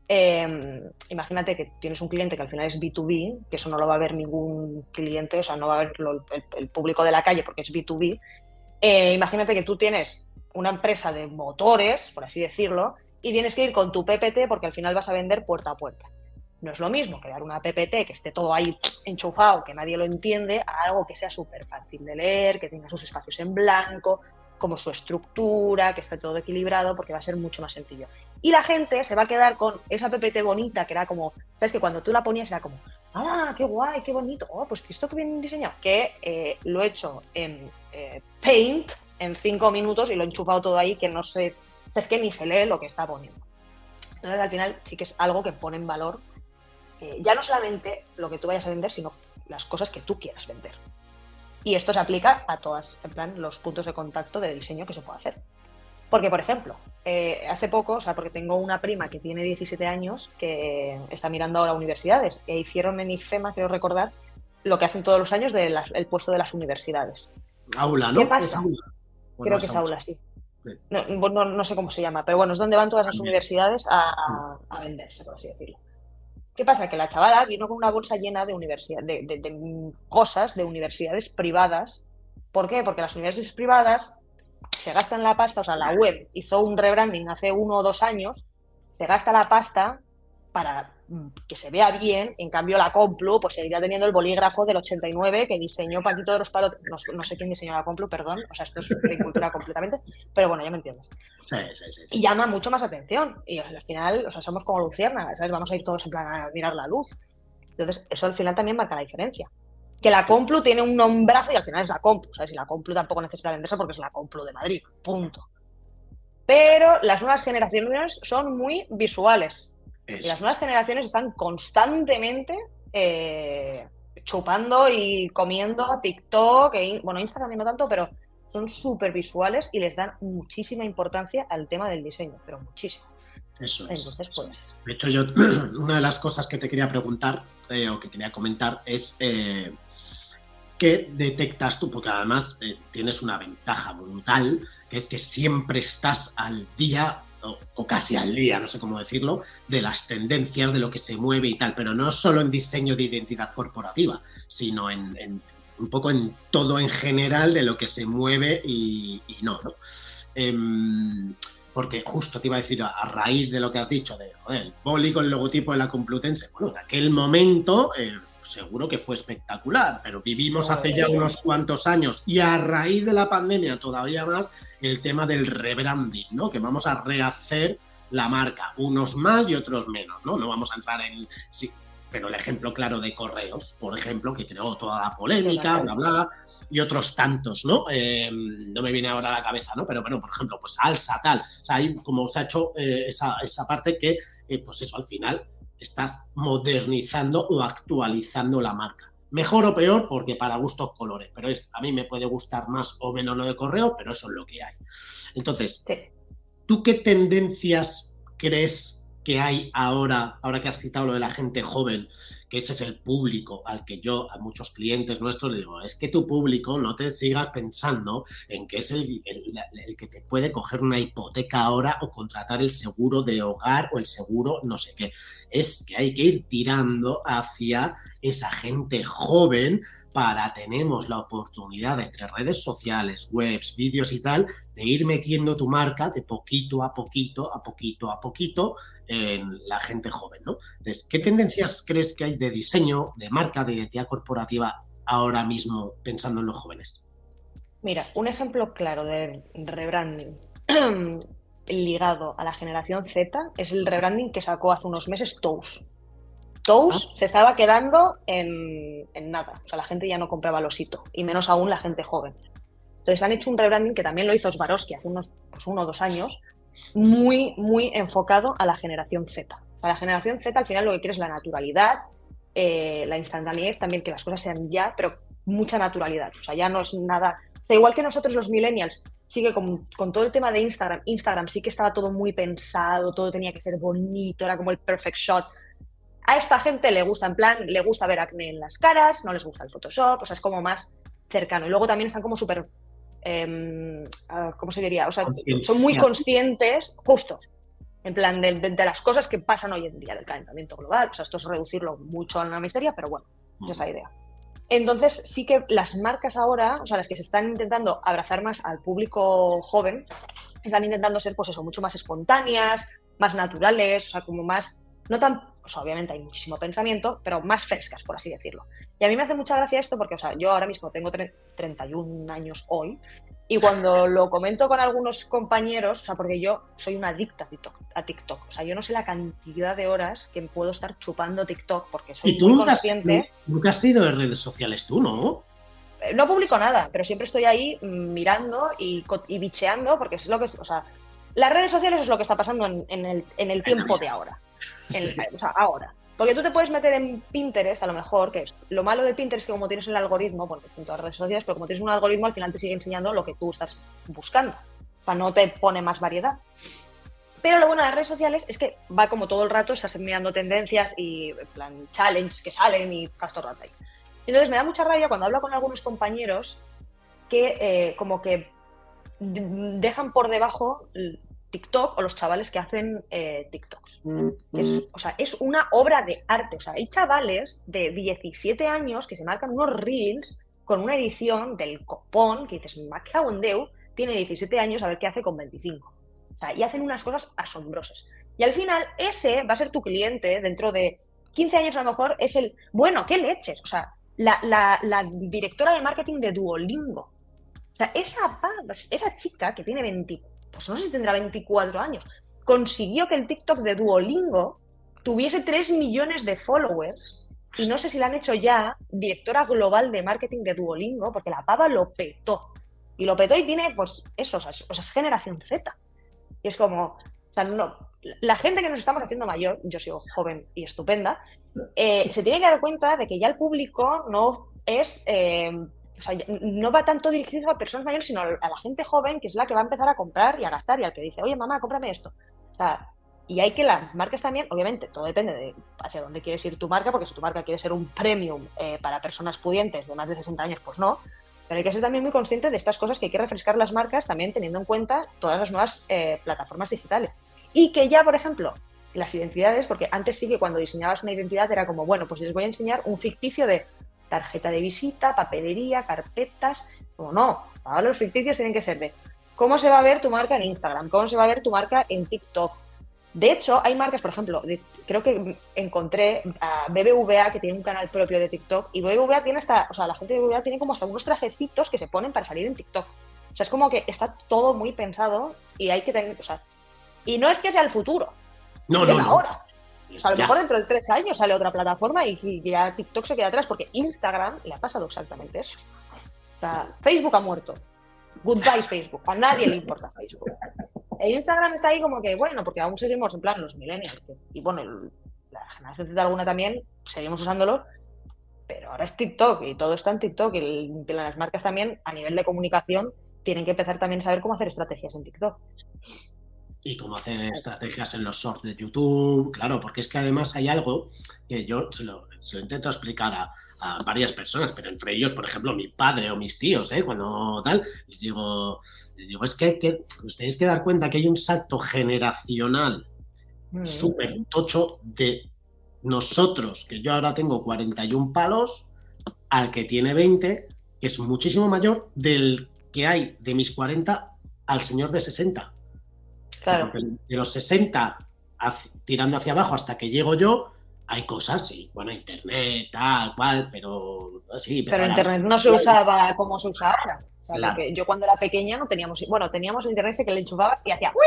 Em, imagínate que tienes un cliente que al final es B2B, que eso no lo va a ver ningún cliente, o sea, no va a ver el, público de la calle porque es B2B. Eh, imagínate que tú tienes una empresa de motores, por así decirlo, y tienes que ir con tu PPT porque al final vas a vender puerta a puerta. No es lo mismo crear una PPT que esté todo ahí enchufado, que nadie lo entiende, a algo que sea súper fácil de leer, que tenga sus espacios en blanco, como su estructura, que esté todo equilibrado, porque va a ser mucho más sencillo. Y la gente se va a quedar con esa PPT bonita, que era como, ¿sabes? Que cuando tú la ponías era como, ¡ah, qué guay, qué bonito! Oh, pues esto que bien diseñado. Que eh, lo he hecho en eh, Paint en cinco minutos y lo he enchufado todo ahí, que no sé, es que ni se lee lo que está poniendo. Entonces, al final sí que es algo que pone en valor eh, ya no solamente lo que tú vayas a vender, sino las cosas que tú quieras vender. Y esto se aplica a todas, en plan, los puntos de contacto de diseño que se puede hacer. Porque, por ejemplo, eh, hace poco, o sea, porque tengo una prima que tiene 17 años que está mirando ahora universidades e hicieron en IFEMA, quiero recordar, lo que hacen todos los años del puesto de las universidades. Aula, ¿no? ¿Qué pasa? Creo que es aula, sí. No, sé cómo se llama, pero bueno, es donde van todas las universidades a venderse, por así decirlo. ¿Qué pasa? Que la chavala vino con una bolsa llena de, de, cosas de universidades privadas. ¿Por qué? Porque las universidades privadas se gastan la pasta, o sea, la web hizo un rebranding hace uno o dos años, se gasta la pasta para mm, que se vea bien, en cambio la Complu pues seguirá teniendo el bolígrafo del 89 que diseñó Paquito de los Palos, no, sé quién diseñó la Complu, perdón, o sea, esto es de cultura completamente, pero bueno, ya me entiendes. Sí, sí, sí, y llama mucho más atención, y al final, o sea, somos como lucierna, ¿sabes? Vamos a ir todos en plan a mirar la luz. Entonces, eso al final también marca la diferencia. Que la Complu tiene un nombrazo y al final es la Complu, ¿sabes? Y la Complu tampoco necesita venderse porque es la Complu de Madrid, punto. Pero las nuevas generaciones son muy visuales, y las nuevas generaciones están constantemente eh, chupando y comiendo TikTok, e, bueno, Instagram no tanto, pero son súper visuales y les dan muchísima importancia al tema del diseño, pero muchísimo. Eso es. Entonces, pues... De yo, una de las cosas que te quería preguntar eh, o que quería comentar es eh, qué detectas tú, porque además tienes una ventaja brutal, que es que siempre estás al día o, casi al día, no sé cómo decirlo, de las tendencias, de lo que se mueve y tal, pero no solo en diseño de identidad corporativa, sino en, un poco en todo en general de lo que se mueve y, no, ¿no? Em, porque justo te iba a decir, a, raíz de lo que has dicho, de el boli con el logotipo de la Complutense, bueno, en aquel momento eh, seguro que fue espectacular, pero vivimos hace ya unos cuantos años y a raíz de la pandemia todavía más el tema del rebranding, ¿no? Que vamos a rehacer la marca, unos más y otros menos, ¿no? No vamos a entrar en sí, pero el ejemplo claro de Correos, por ejemplo, que creó toda la polémica, bla, bla, y otros tantos, ¿no? Em, no me viene ahora a la cabeza, ¿no? Pero bueno, por ejemplo, pues Alsa, tal. O sea, hay como se ha hecho eh, esa, esa, parte que, eh, pues eso, al final estás modernizando o actualizando la marca. Mejor o peor, porque para gustos colores, pero es, a mí me puede gustar más o menos lo de correo, pero eso es lo que hay. Entonces, ¿tú qué tendencias crees que hay ahora, ahora que has citado lo de la gente joven, que ese es el público al que yo a muchos clientes nuestros le digo, es que tu público no te sigas pensando en que es el, que te puede coger una hipoteca ahora o contratar el seguro de hogar o el seguro no sé qué. Es que hay que ir tirando hacia esa gente joven para tenemos la oportunidad entre redes sociales, webs, vídeos y tal, de ir metiendo tu marca de poquito a poquito, a poquito a poquito, en la gente joven, ¿no? Entonces, ¿qué tendencias crees que hay de diseño, de marca, de identidad corporativa ahora mismo pensando en los jóvenes? Mira, un ejemplo claro de rebranding ligado a la generación Z es el rebranding que sacó hace unos meses Tous. Tous ah. se estaba quedando en, nada, o sea, la gente ya no compraba losito, y menos aún la gente joven. Entonces han hecho un rebranding que también lo hizo Swarovski hace unos pues uno o dos años, muy, muy enfocado a la generación Z. A la generación Z al final lo que quiere es la naturalidad, eh, la instantaneidad también, que las cosas sean ya, pero mucha naturalidad. O sea, ya no es nada... igual que nosotros los millennials, sigue con, con, todo el tema de Instagram. Instagram sí que estaba todo muy pensado, todo tenía que ser bonito, era como el perfect shot. A esta gente le gusta, en plan, le gusta ver acné en las caras, no les gusta el Photoshop, o sea, es como más cercano. Y luego también están como súper Em, ah, ¿cómo se diría? O sea, son muy conscientes, justo, en plan de, las cosas que pasan hoy en día, del calentamiento global. O sea, esto es reducirlo mucho a una misteria, pero bueno, esa idea. Entonces, sí que las marcas ahora, o sea, las que se están intentando abrazar más al público joven, están intentando ser, pues eso, mucho más espontáneas, más naturales, o sea, como más, no tan pues obviamente hay muchísimo pensamiento, pero más frescas, por así decirlo. Y a mí me hace mucha gracia esto porque, o sea, yo ahora mismo tengo 31 años hoy y cuando lo comento con algunos compañeros, o sea, porque yo soy una adicta a TikTok, o sea, yo no sé la cantidad de horas que puedo estar chupando TikTok porque soy ¿Y tú nunca consciente. Has, nunca has sido de redes sociales tú, ¿no? Eh, no publico nada, pero siempre estoy ahí mirando y, y bicheando porque es lo que, o sea, las redes sociales es lo que está pasando en, el, en el tiempo de ahora o sea, ahora. Porque tú te puedes meter en Pinterest, a lo mejor, que lo malo de Pinterest es que como tienes el algoritmo, bueno, en todas las redes sociales, pero como tienes un algoritmo, al final te sigue enseñando lo que tú estás buscando. O sea, no te pone más variedad. Pero lo bueno de las redes sociales es que va como todo el rato, estás mirando tendencias y en plan challenge que salen y estás todo el rato ahí. Entonces me da mucha rabia cuando hablo con algunos compañeros que eh, como que dejan por debajo TikTok o los chavales que hacen eh, TikToks. Mm, es, mm. o sea, es una obra de arte. O sea, hay chavales de 17 años que se marcan unos reels con una edición del copón que dices, Deu tiene 17 años, a ver qué hace con 25. O sea, y hacen unas cosas asombrosas. Y al final, ese va a ser tu cliente dentro de 15 años a lo mejor, es el, bueno, ¿qué leches? O sea, la, la directora de marketing de Duolingo. O sea, esa, esa chica que tiene 24 pues no sé si tendrá 24 años, consiguió que el TikTok de Duolingo tuviese 3 millones de followers y no sé si la han hecho ya directora global de marketing de Duolingo, porque la pava lo petó. Y lo petó y tiene, pues, eso, o sea, es generación Z. Y es como, o sea, no, la gente que nos estamos haciendo mayor, yo soy joven y estupenda, eh, se tiene que dar cuenta de que ya el público no es eh, o sea, no va tanto dirigido a personas mayores, sino a la gente joven, que es la que va a empezar a comprar y a gastar, y al que dice, oye, mamá, cómprame esto. O sea, y hay que las marcas también, obviamente, todo depende de hacia dónde quieres ir tu marca, porque si tu marca quiere ser un premium eh, para personas pudientes de más de 60 años, pues no. Pero hay que ser también muy consciente de estas cosas que hay que refrescar las marcas, también teniendo en cuenta todas las nuevas eh, plataformas digitales. Y que ya, por ejemplo, las identidades, porque antes sí que cuando diseñabas una identidad era como, bueno, pues les voy a enseñar un ficticio de tarjeta de visita, papelería, carpetas. O no, ahora los ficticios tienen que ser de cómo se va a ver tu marca en Instagram, cómo se va a ver tu marca en TikTok. De hecho, hay marcas, por ejemplo, creo que encontré a BBVA que tiene un canal propio de TikTok y BBVA tiene hasta, o sea, la gente de BBVA tiene como hasta unos trajecitos que se ponen para salir en TikTok. O sea, es como que está todo muy pensado y hay que tener, o sea, y no es que sea el futuro, no, no, es ahora a lo mejor dentro de tres años sale otra plataforma y, ya TikTok se queda atrás, porque Instagram le ha pasado exactamente eso. O sea, Facebook ha muerto. Goodbye Facebook. A nadie le importa Facebook. E Instagram está ahí como que, bueno, porque aún seguimos en plan los millennials. y bueno, la generación Z alguna también, seguimos usándolo. Pero ahora es TikTok y todo está en TikTok. Y las marcas también, a nivel de comunicación, tienen que empezar también a saber cómo hacer estrategias en TikTok. Y cómo hacer estrategias en los shorts de YouTube, claro, porque es que además hay algo que yo se lo, intento explicar a, varias personas, pero entre ellos, por ejemplo, mi padre o mis tíos, ¿eh? cuando tal, les digo, digo es que, que os tenéis que dar cuenta que hay un salto generacional mm. súper tocho de nosotros, que yo ahora tengo 41 palos, al que tiene 20, que es muchísimo mayor del que hay de mis 40 al señor de 60. Claro. de los 60 tirando hacia abajo hasta que llego yo, hay cosas, sí, bueno, internet, tal, cual, pero sí. Pero internet no se usaba como se usa ahora. yo cuando era pequeña no teníamos, bueno, teníamos el internet que le enchufabas y hacía.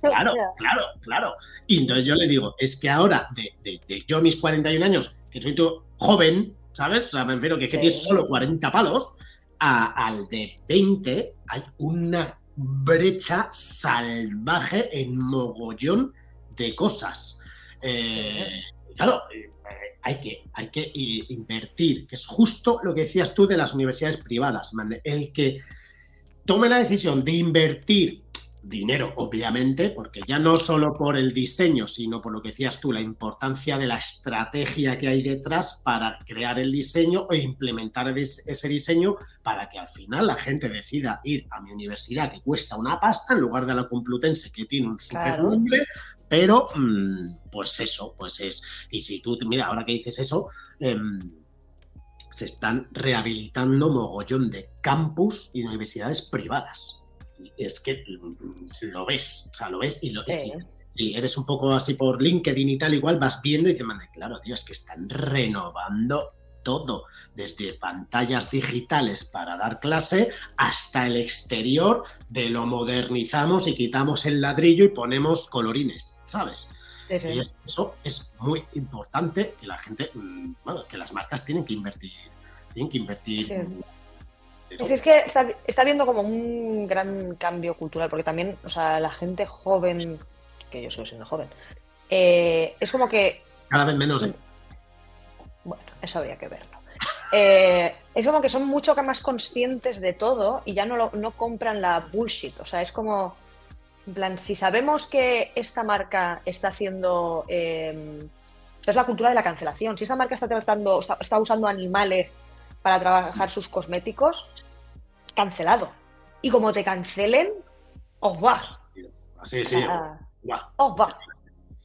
claro, claro, claro. Y entonces yo les digo, es que ahora, de, de, yo mis 41 años, que soy tú joven, ¿sabes? O sea, me refiero que, que tienes solo 40 palos, al de 20 hay una brecha salvaje en mogollón de cosas. Eh, claro, eh, hay que, hay que invertir, que es justo lo que decías tú de las universidades privadas, el que tome la decisión de invertir dinero, obviamente, porque ya no solo por el diseño, sino por lo que decías tú, la importancia de la estrategia que hay detrás para crear el diseño e implementar ese diseño para que al final la gente decida ir a mi universidad que cuesta una pasta en lugar de la Complutense que tiene un super nombre, pero mm, pues eso, pues es. Y si tú, mira, ahora que dices eso, em, se están rehabilitando mogollón de campus y universidades privadas es que lo ves, o sea, lo ves y lo que sí. Si eres un poco así por LinkedIn y tal, igual vas viendo y dices, claro, tío, es que están renovando todo, desde pantallas digitales para dar clase hasta el exterior, de lo modernizamos y quitamos el ladrillo y ponemos colorines, ¿sabes? Y eso es muy importante que la gente, mm, bueno, que las marcas tienen que invertir, tienen que invertir es que está, está viendo como un gran cambio cultural, porque también, o sea, la gente joven, que yo sigo siendo joven, eh, es como que... Cada vez menos, ¿eh? Bueno, eso habría que verlo. Eh, es como que son mucho más conscientes de todo y ya no, no compran la bullshit. O sea, es como, en plan, si sabemos que esta marca está haciendo... Eh, es la cultura de la cancelación. Si esta marca está tratando, está usando animales para trabajar sus cosméticos, cancelado. Y como te cancelen, os va. Sí, sí, os va.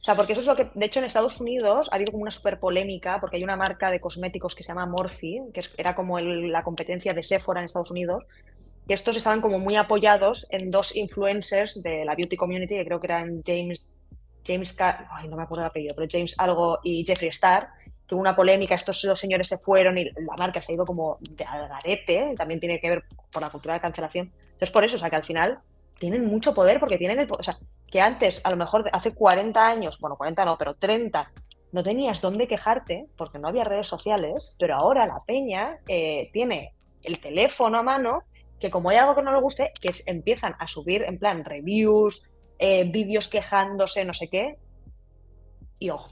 O sea, porque eso es lo que, de hecho, en Estados Unidos ha habido como una super polémica, porque hay una marca de cosméticos que se llama Morphe, que era como la competencia de Sephora en Estados Unidos, y estos estaban como muy apoyados en dos influencers de la beauty community, que creo que eran James, James, ay, no me acuerdo el apellido, pero James algo y Jeffree Star, hubo una polémica, estos dos señores se fueron y la marca se ha ido como de algarete, también tiene que ver por la cultura de cancelación. Entonces, por eso, o sea, que al final tienen mucho poder porque tienen el... O sea, que antes, a lo mejor hace 40 años, bueno, 40 no, pero 30, no tenías dónde quejarte porque no había redes sociales, pero ahora la peña eh, tiene el teléfono a mano que como hay algo que no le guste, que empiezan a subir en plan reviews, eh, vídeos quejándose, no sé qué, y oh,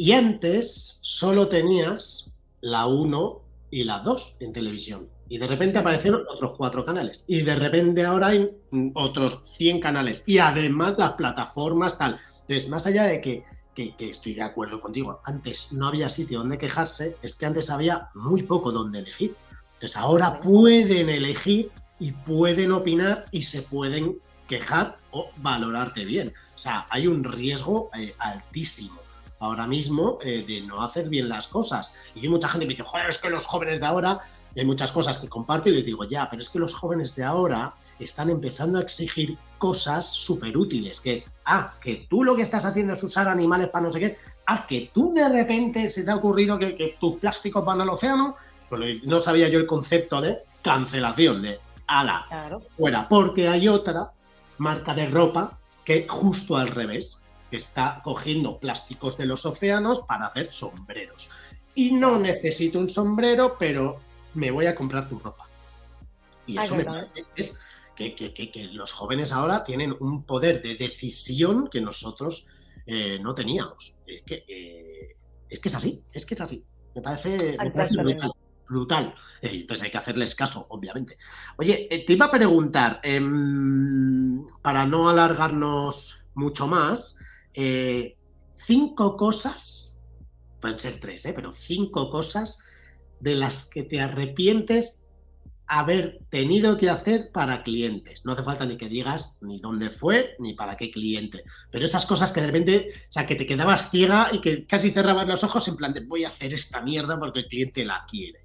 y antes solo tenías la 1 y la 2 en televisión. Y de repente aparecieron otros cuatro canales. Y de repente ahora hay otros 100 canales. Y además las plataformas tal. Entonces, más allá de que, que, estoy de acuerdo contigo, antes no había sitio donde quejarse, es que antes había muy poco donde elegir. Entonces ahora pueden elegir y pueden opinar y se pueden quejar o valorarte bien. O sea, hay un riesgo eh, altísimo ahora mismo eh, de no hacer bien las cosas. Y hay mucha gente que me dice, joder, es que los jóvenes de ahora, y hay muchas cosas que comparto y les digo, ya, pero es que los jóvenes de ahora están empezando a exigir cosas súper útiles, que es, ah, que tú lo que estás haciendo es usar animales para no sé qué, ah, que tú de repente se te ha ocurrido que, tus plásticos van al océano, pues no sabía yo el concepto de cancelación, de ala, fuera, porque hay otra marca de ropa que justo al revés, que está cogiendo plásticos de los océanos para hacer sombreros. Y no necesito un sombrero, pero me voy a comprar tu ropa. Y eso me parece que es que, los jóvenes ahora tienen un poder de decisión que nosotros eh, no teníamos. Es que, eh, es que es así, es que es así. Me parece, me parece brutal. Entonces hay que hacerles caso, obviamente. Oye, te iba a preguntar, em, para no alargarnos mucho más, cinco cosas, pueden ser tres, pero cinco cosas de las que te arrepientes haber tenido que hacer para clientes. No hace falta ni que digas ni dónde fue ni para qué cliente. Pero esas cosas que de repente, o sea, que te quedabas ciega y que casi cerrabas los ojos en plan de voy a hacer esta mierda porque el cliente la quiere.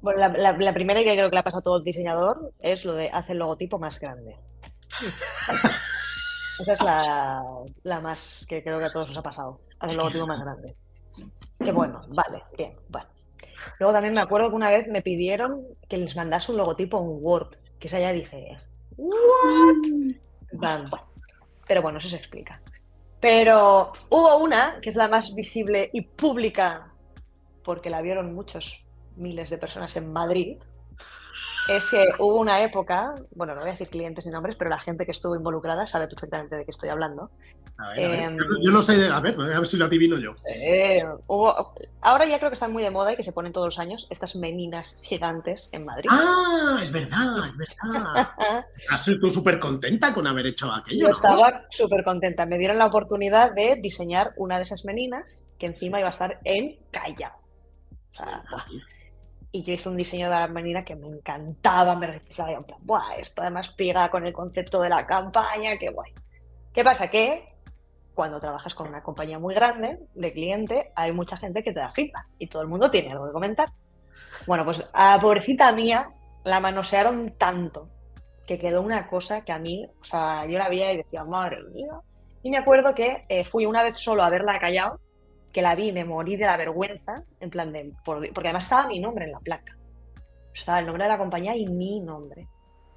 Bueno, la, primera y que creo que le ha pasado a todo el diseñador es lo de hacer el logotipo más grande. Esa es la, la, más que creo que a todos os ha pasado. El logotipo más grande. Qué bueno, vale, bien, bueno. Luego también me acuerdo que una vez me pidieron que les mandase un logotipo en Word, que esa ya dije, ¿what? pero bueno, eso se explica. Pero hubo una, que es la más visible y pública, porque la vieron muchos miles de personas en Madrid, es que hubo una época, bueno, no voy a decir clientes ni nombres, pero la gente que estuvo involucrada sabe perfectamente de qué estoy hablando. Em, yo no sé, a ver, a ver si lo adivino yo. Eh, ahora ya creo que están muy de moda y que se ponen todos los años estas meninas gigantes en Madrid. Ah, es verdad, es verdad. Estás tú súper contenta con haber hecho aquello. Yo estaba súper contenta. Me dieron la oportunidad de diseñar una de esas meninas que encima iba a estar en Calla. O sea, y yo hice un diseño de la menina que me encantaba, me reciclaba en plan, ¡buah! Esto además pega con el concepto de la campaña, qué guay. ¿Qué pasa? Que cuando trabajas con una compañía muy grande de cliente, hay mucha gente que te da feedback y todo el mundo tiene algo que comentar. Bueno, pues a pobrecita mía la manosearon tanto que quedó una cosa que a mí, o sea, yo la veía y decía, madre mía. Y me acuerdo que eh, fui una vez solo a verla callado que la vi me morí de la vergüenza, en plan de. porque además estaba mi nombre en la placa. Estaba el nombre de la compañía y mi nombre.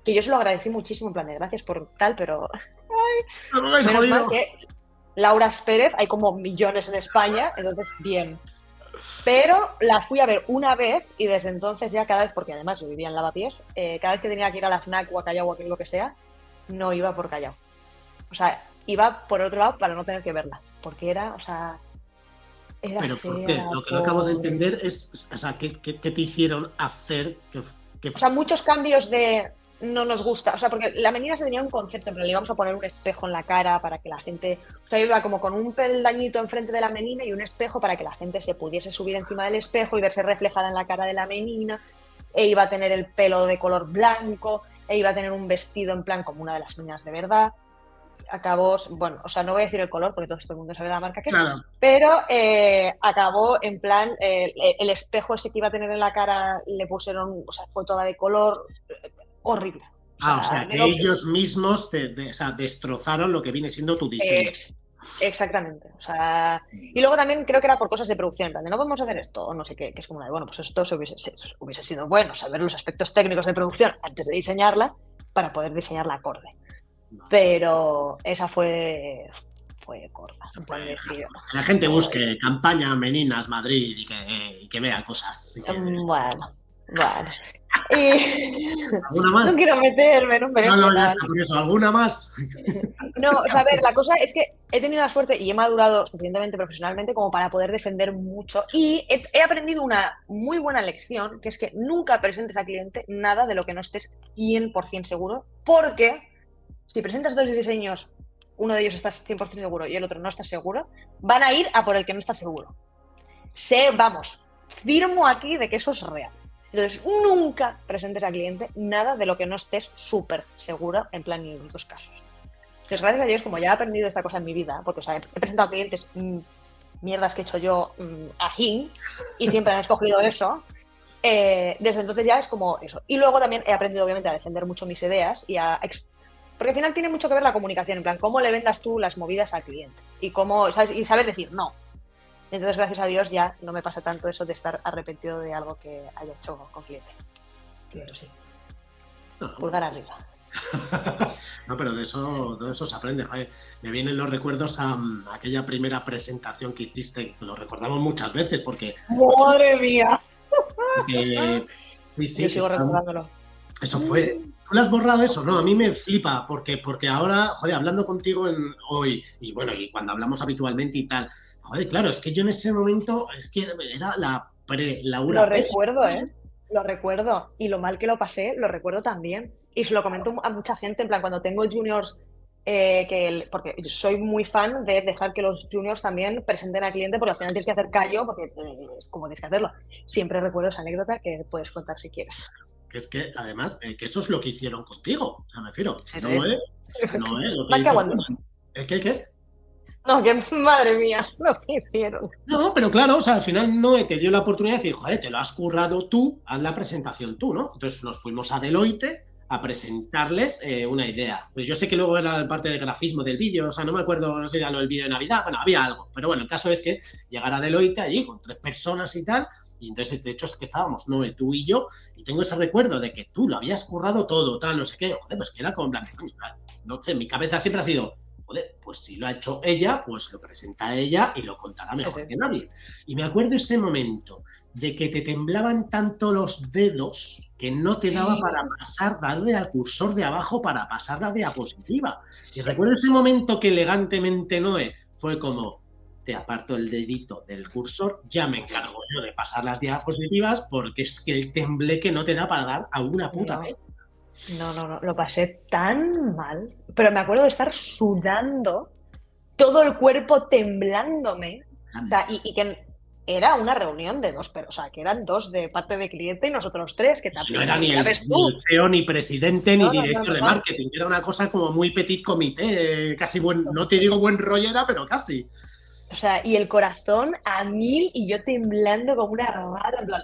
Que yo se lo agradecí muchísimo, en plan de gracias por tal, pero. Ay, menos mal que Laura Pérez, hay como millones en España, entonces bien. Pero la fui a ver una vez y desde entonces ya cada vez, porque además yo vivía en Lavapiés, eh, cada vez que tenía que ir a la FNAC o a Callao o a lo que sea, no iba por Callao. O sea, iba por otro lado para no tener que verla. Porque era, o sea, pero ¿por qué? Lo que no acabo de entender es, o sea, ¿qué, te hicieron hacer que, O sea, muchos cambios de no nos gusta, o sea, porque la menina se tenía un concepto, pero le íbamos a poner un espejo en la cara para que la gente, o sea, iba como con un peldañito enfrente de la menina y un espejo para que la gente se pudiese subir encima del espejo y verse reflejada en la cara de la menina, e iba a tener el pelo de color blanco, e iba a tener un vestido en plan como una de las meninas de verdad acabó, bueno, o sea, no voy a decir el color porque todo, el mundo sabe la marca que es, pero eh, acabó en plan, eh, el espejo ese que iba a tener en la cara le pusieron, o sea, fue toda de color horrible. ah, o sea, que ellos mismos destrozaron lo que viene siendo tu diseño. Exactamente. O sea, y luego también creo que era por cosas de producción, de no podemos hacer esto, o no sé qué, que es como de, bueno, pues esto hubiese, hubiese sido bueno, saber los aspectos técnicos de producción antes de diseñarla para poder diseñarla acorde. Pero esa fue, fue corta. la gente busque campaña Meninas Madrid y que, que vea cosas. bueno, bueno. ¿Alguna más? No quiero meterme, no me no, no, ¿Alguna más? No, o sea, a ver, la cosa es que he tenido la suerte y he madurado suficientemente profesionalmente como para poder defender mucho y he, he, aprendido una muy buena lección, que es que nunca presentes al cliente nada de lo que no estés 100% seguro, porque si presentas dos diseños, uno de ellos estás 100% seguro y el otro no está seguro, van a ir a por el que no está seguro. Sé, vamos, firmo aquí de que eso es real. Entonces, nunca presentes al cliente nada de lo que no estés súper seguro en plan en los dos casos. Entonces, gracias a Dios, como ya he aprendido esta cosa en mi vida, porque o he, presentado clientes mm, mierdas que he hecho yo mm, a him y siempre han escogido eso, eh, desde entonces ya es como eso. Y luego también he aprendido, obviamente, a defender mucho mis ideas y a porque al final tiene mucho que ver la comunicación, en plan, cómo le vendas tú las movidas al cliente y cómo y saber decir no. Entonces, gracias a Dios, ya no me pasa tanto eso de estar arrepentido de algo que haya hecho con cliente. Pero sí. Pulgar arriba. no, pero de eso, de eso se aprende. Me vienen los recuerdos a, aquella primera presentación que hiciste, lo recordamos muchas veces porque. ¡Madre mía! sí, sí, Yo sigo recordándolo. Eso fue, ¿Tú le has borrado eso? No, a mí me flipa, porque, porque ahora, joder, hablando contigo en, hoy, y bueno, y cuando hablamos habitualmente y tal, joder, claro, es que yo en ese momento, es que era la pre-Laura. Lo recuerdo, ¿eh? Lo recuerdo. Y lo mal que lo pasé, lo recuerdo también. Y se lo comento a mucha gente, en plan, cuando tengo juniors, eh, que porque soy muy fan de dejar que los juniors también presenten al cliente, porque al final tienes que hacer callo, porque eh, es como tienes que hacerlo. Siempre recuerdo esa anécdota que puedes contar si quieres. Que es que, además, eh, que eso es lo que hicieron contigo, o sea, me refiero. Sí, no sí. es, no es lo que ¿El qué, qué? No, que madre mía, lo que hicieron. No, pero claro, o sea, al final Noé te dio la oportunidad de decir, joder, te lo has currado tú, haz la presentación tú, ¿no? Entonces nos fuimos a Deloitte a presentarles eh, una idea. Pues yo sé que luego era parte de grafismo del vídeo, o sea, no me acuerdo, no sé si era lo del vídeo de Navidad, bueno, había algo, pero bueno, el caso es que llegar a Deloitte allí con tres personas y tal, y entonces, de hecho, es que estábamos Noé, tú y yo, y tengo ese recuerdo de que tú lo habías currado todo, tal, no sé qué, joder, pues que era como en plan, coño, no sé, mi cabeza siempre ha sido, joder, pues si lo ha hecho ella, pues lo presenta ella y lo contará mejor Sí. que nadie. Y me acuerdo ese momento de que te temblaban tanto los dedos que no te Sí. daba para pasar, darle al cursor de abajo para pasar la diapositiva. Y recuerdo ese momento que elegantemente Noé fue como, te aparto el dedito del cursor, ya me encargo yo de pasar las diapositivas porque es que el tembleque no te da para dar a una puta No. No, no, no, lo pasé tan mal. Pero me acuerdo de estar sudando, todo el cuerpo temblándome. O sea, y, y que era una reunión de dos, pero, o sea, que eran dos de parte de cliente y nosotros tres, que No también era ni el, ni CEO, ni presidente, ni No, no, no, director no, de no. marketing. Era una cosa como muy petit comité, eh, casi buen, no te digo buen rollera, pero casi. O sea, y el corazón a mil y yo temblando como una rata, en plan.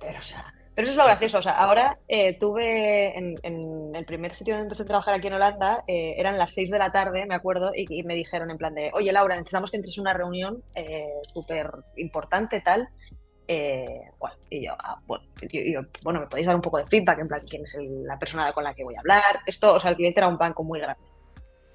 Pero, o sea, pero eso es lo gracioso. O sea, ahora eh, tuve en, el primer sitio donde empecé a trabajar aquí en Holanda, eh, eran las 6 de la tarde, me acuerdo, y, me dijeron en plan de, oye Laura, necesitamos que entres a una reunión eh, súper importante, tal. Eh. Y yo, ah, bueno, me podéis dar un poco de feedback, en plan, quién es el- la persona con la que voy a hablar. Esto, o sea, el cliente era un banco muy grande.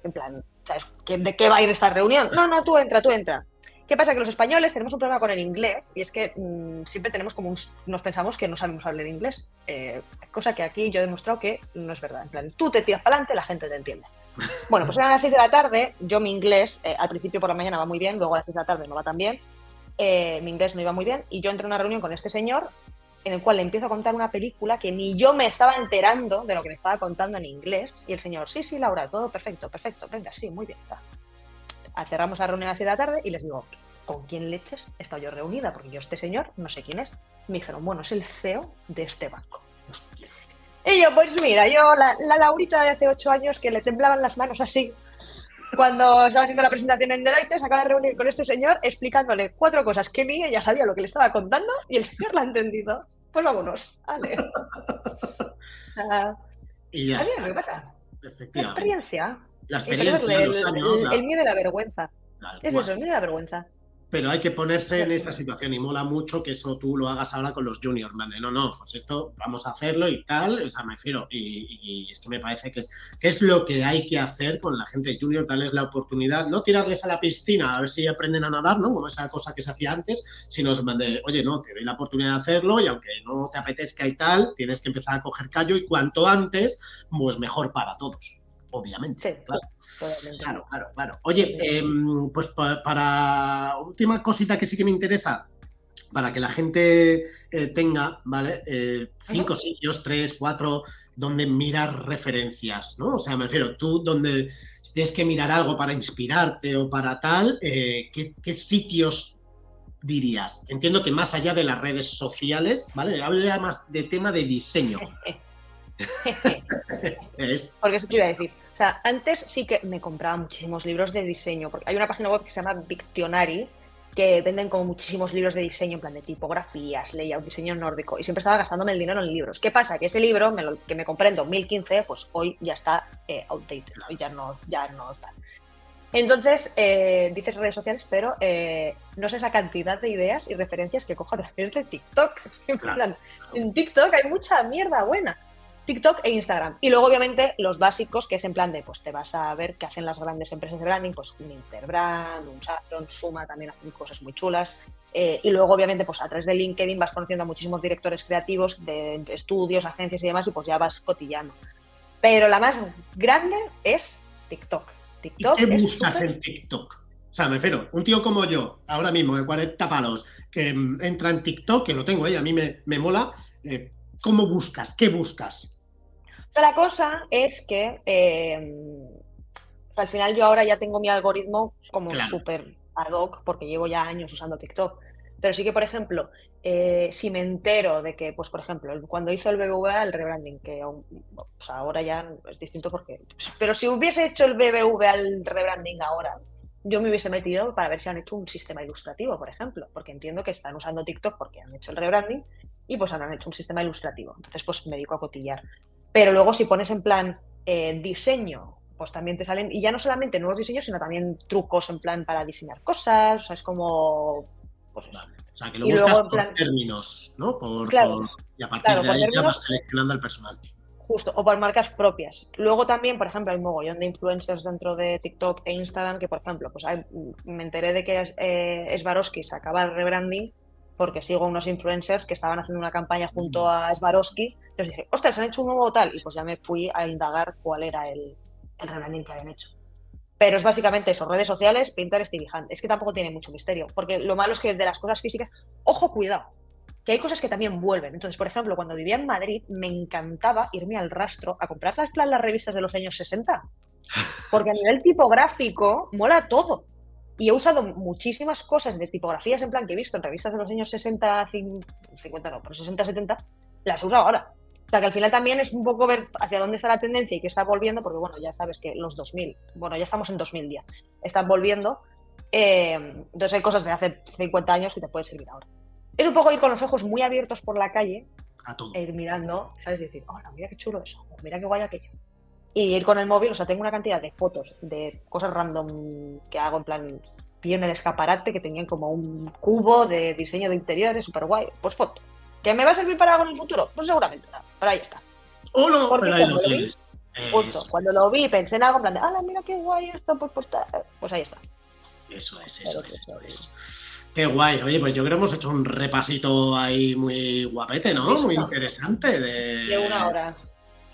En plan, ¿sabes? ¿Qué- ¿De qué va a ir esta reunión? No, no, tú entra, tú entra. ¿Qué pasa? Que los españoles tenemos un problema con el inglés y es que mm, siempre tenemos como un, nos pensamos que no sabemos hablar inglés, eh, cosa que aquí yo he demostrado que no es verdad. En plan, tú te tiras para adelante, la gente te entiende. Bueno, pues eran las 6 de la tarde, yo mi inglés eh, al principio por la mañana va muy bien, luego a las 6 de la tarde no va tan bien, eh, mi inglés no iba muy bien y yo entré a una reunión con este señor en el cual le empiezo a contar una película que ni yo me estaba enterando de lo que me estaba contando en inglés y el señor, sí, sí, Laura, todo perfecto, perfecto, venga, sí, muy bien. va". Cerramos la reunión a las 7 de la tarde y les digo, ¿con quién leches he estado yo reunida? Porque yo este señor no sé quién es. Me dijeron, bueno, es el CEO de este banco. Y yo, pues mira, yo, la, la Laurita de hace ocho años que le temblaban las manos así, cuando estaba haciendo la presentación en Deloitte, se acaba de reunir con este señor explicándole cuatro cosas que ni ella sabía lo que le estaba contando y el señor la ha entendido. Pues vámonos, vale. Ah, Y ya está, lo que pasa. La experiencia. La experiencia, el, los años, el- la- el miedo y la vergüenza. tal Es eso, el miedo y la vergüenza. Pero hay que ponerse en esa situación y mola mucho que eso tú lo hagas ahora con los juniors, ¿vale? No, no, pues esto vamos a hacerlo y tal, o sea, me refiero. Y, y es que me parece que es, que es lo que hay que hacer con la gente junior, darles la oportunidad, no tirarles a la piscina a ver si aprenden a nadar, ¿no? Como esa cosa que se hacía antes, sino de, oye, no, te doy la oportunidad de hacerlo y aunque no te apetezca y tal, tienes que empezar a coger callo y cuanto antes, pues mejor para todos, obviamente. Sí, claro. Claro, claro, claro. Oye, em, pues pa- para última cosita que sí que me interesa, para que la gente eh, tenga, ¿vale? Eh, cinco sitios, tres, cuatro, donde mirar referencias, ¿no? O sea, me refiero, tú donde si tienes que mirar algo para inspirarte o para tal, eh, ¿qué, qué sitios dirías? Entiendo que más allá de las redes sociales, ¿vale? Habla más de tema de diseño. Es, Porque eso te iba a decir. O sea, antes sí que me compraba muchísimos libros de diseño, porque hay una página web que se llama Victionary, que venden como muchísimos libros de diseño, en plan de tipografías, layout, diseño nórdico, y siempre estaba gastándome el dinero en libros. ¿Qué pasa? Que ese libro, me lo- que me compré en 2015, pues hoy ya está eh, outdated, hoy ya no, ya no está. Entonces, eh, dices redes sociales, pero eh, no sé esa cantidad de ideas y referencias que cojo a través de TikTok. En plan, en TikTok hay mucha mierda buena. TikTok e Instagram. Y luego, obviamente, los básicos, que es en plan de, pues te vas a ver qué hacen las grandes empresas de branding, pues un Interbrand, un Safron, Suma también hacen cosas muy chulas. Eh, y luego, obviamente, pues a través de LinkedIn vas conociendo a muchísimos directores creativos de estudios, agencias y demás, y pues ya vas cotillando. Pero la más grande es TikTok. ¿Y TikTok qué es buscas en TikTok? O sea, me refiero, un tío como yo, ahora mismo, de 40 palos, que mm, entra en TikTok, que lo tengo, ¿eh? a mí me, mola, eh, ¿cómo buscas? ¿Qué buscas? La cosa es que eh, al final yo ahora ya tengo mi algoritmo como súper ad hoc, porque llevo ya años usando TikTok. Pero sí que, por ejemplo, eh, si me entero de que, pues por ejemplo, cuando hizo el BBVA el rebranding, que ahora ya es distinto porque... Pero si hubiese hecho el BBVA el rebranding ahora, yo me hubiese metido para ver si han hecho un sistema ilustrativo, por ejemplo, porque entiendo que están usando TikTok porque han hecho el rebranding y pues han hecho un sistema ilustrativo. Entonces, pues me dedico a cotillar. Pero luego si pones en plan eh, diseño, pues también te salen, y ya no solamente nuevos diseños, sino también trucos en plan para diseñar cosas, o sea, es como... Pues O sea, que lo buscas por términos, ¿no? Por, claro, y a partir de ahí ya vas seleccionando al personal. Justo, o por marcas propias. Luego también, por ejemplo, hay un mogollón de influencers dentro de TikTok e Instagram que, por ejemplo, pues me enteré de que eh, Swarovski sacaba el rebranding porque sigo unos influencers que estaban haciendo una campaña junto a Swarovski. Entonces dije, ostras, han hecho un nuevo tal. Y pues ya me fui a indagar cuál era el, el rebranding que habían hecho. Pero es básicamente eso, redes sociales, Pinterest y Behance. Es que tampoco tiene mucho misterio, porque lo malo es que de las cosas físicas, ojo, cuidado, que hay cosas que también vuelven. Entonces, por ejemplo, cuando vivía en Madrid, me encantaba irme al rastro a comprar las, las revistas de los años 60. Porque a nivel tipográfico mola todo. Y he usado muchísimas cosas de tipografías en plan que he visto en revistas de los años 60, 50 no, pero 60, 70, las he usado ahora. O sea, que al final también es un poco ver hacia dónde está la tendencia y qué está volviendo, porque bueno, ya sabes que los 2000, bueno, ya estamos en 2010, están volviendo. Eh, entonces hay cosas de hace 50 años que te pueden servir ahora es un poco ir con los ojos muy abiertos por la calle e ir mirando, ¿sabes? Y decir, hola, mira qué chulo eso, mira qué guay aquello. Y ir con el móvil, o sea, tengo una cantidad de fotos de cosas random que hago en plan, vi en el escaparate que tenían como un cubo de diseño de interiores, súper guay. Pues foto. ¿Que me va a servir para algo en el futuro? Pues seguramente, pero ahí está. Oh, no, pero ahí lo tienes. Justo, cuando lo vi pensé en algo en plan de, hola, mira qué guay esto, pues, pues, pues ahí está. Eso es, eso es, eso es. Qué guay. Oye, pues yo creo que hemos hecho un repasito ahí muy guapete, ¿no? Muy interesante. De, de una hora.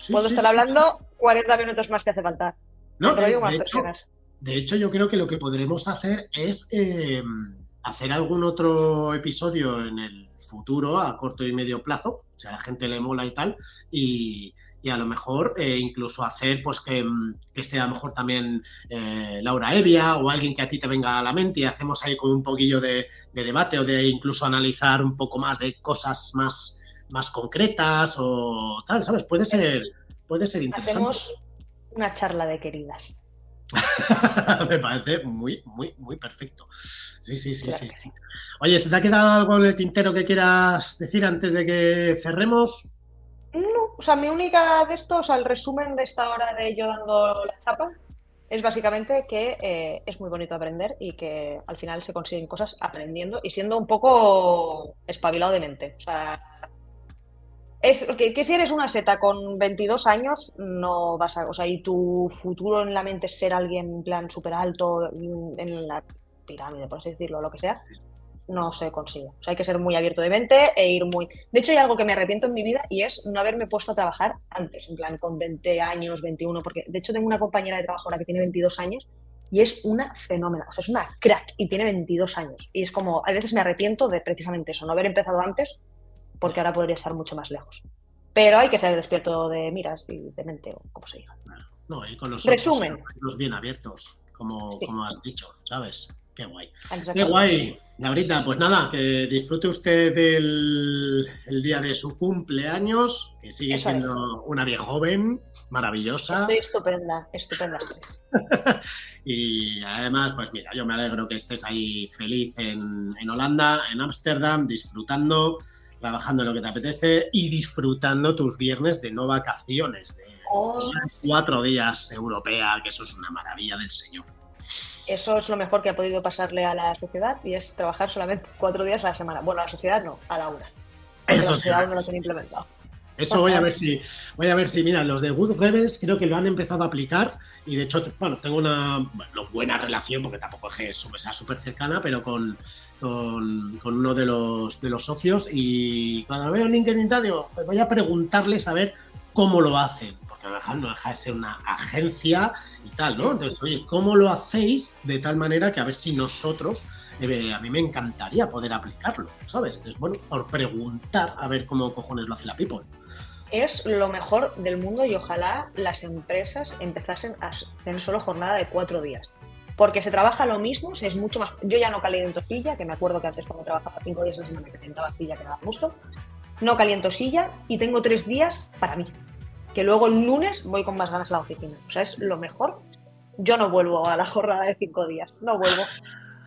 Puedo estar hablando 40 minutos más que hace falta. No, de, hecho, de, hecho, yo creo que lo que podremos hacer es em, hacer algún otro episodio en el futuro, a corto y medio plazo, si a la gente le mola y tal, y, a lo mejor eh, incluso hacer pues que, mm, esté a lo mejor también eh, Laura Evia o alguien que a ti te venga a la mente y hacemos ahí con un poquillo de, debate o de incluso analizar un poco más de cosas más, más concretas o tal, ¿sabes? Puede ser, puede ser interesante. Hacemos una charla de queridas. Me parece muy, muy, muy perfecto. Sí, sí, sí, sí, sí. Oye, ¿se te ha quedado algo en el tintero que quieras decir antes de que cerremos? No, o sea, mi única de esto, o sea, el resumen de esta hora de yo dando la chapa, es básicamente que eh, es muy bonito aprender y que al final se consiguen cosas aprendiendo y siendo un poco espabilado de mente. O sea, es que, si eres una seta con 22 años, no vas a. O sea, y tu futuro en la mente es ser alguien en plan súper alto en la pirámide, por así decirlo, lo que sea, no se consigue. O sea, hay que ser muy abierto de mente e ir muy... De hecho, hay algo que me arrepiento en mi vida y es no haberme puesto a trabajar antes, en plan con 20 años, 21, porque de hecho tengo una compañera de trabajo ahora que tiene 22 años y es una fenómena, o sea, es una crack y tiene 22 años. Y es como, a veces me arrepiento de precisamente eso, no haber empezado antes, porque ahora podría estar mucho más lejos. Pero hay que ser despierto de miras y de mente, o como se diga. No, y con los Resumen. los bien abiertos, como, como has dicho, ¿sabes? Qué guay. Qué guay. Laurita, pues nada, que disfrute usted del el día de su cumpleaños, que sigue siendo una vieja joven, maravillosa. Estoy estupenda, estupenda. y además, pues mira, yo me alegro que estés ahí feliz en, Holanda, en Ámsterdam, disfrutando, trabajando en lo que te apetece y disfrutando tus viernes de no vacaciones, de oh. cuatro días europea, que eso es una maravilla del Señor. Eso es lo mejor que ha podido pasarle a la sociedad y es trabajar solamente cuatro días a la semana. Bueno, a la sociedad no, a la una. Eso la sociedad no lo tiene implementado. Eso voy a ver si, voy a ver si, mira, los de Good Rebels creo que lo han empezado a aplicar y de hecho, bueno, tengo una buena relación, porque tampoco es que sea súper cercana, pero con, con, uno de los, de los socios y cuando veo LinkedIn digo, voy a preguntarles a ver cómo lo hacen, no deja de ser una agencia y tal, ¿no? Entonces, oye, ¿cómo lo hacéis de tal manera que a ver si nosotros, eh, a mí me encantaría poder aplicarlo, ¿sabes? Entonces, bueno, por preguntar a ver cómo cojones lo hace la People. Es lo mejor del mundo y ojalá las empresas empezasen a hacer solo jornada de cuatro días. Porque se trabaja lo mismo, es mucho más. Yo ya no caliento silla, que me acuerdo que antes cuando trabajaba cinco días a la semana que calentaba silla que daba gusto. No caliento silla y tengo tres días para mí que luego el lunes voy con más ganas a la oficina. O sea, es lo mejor. Yo no vuelvo a la jornada de cinco días, no vuelvo.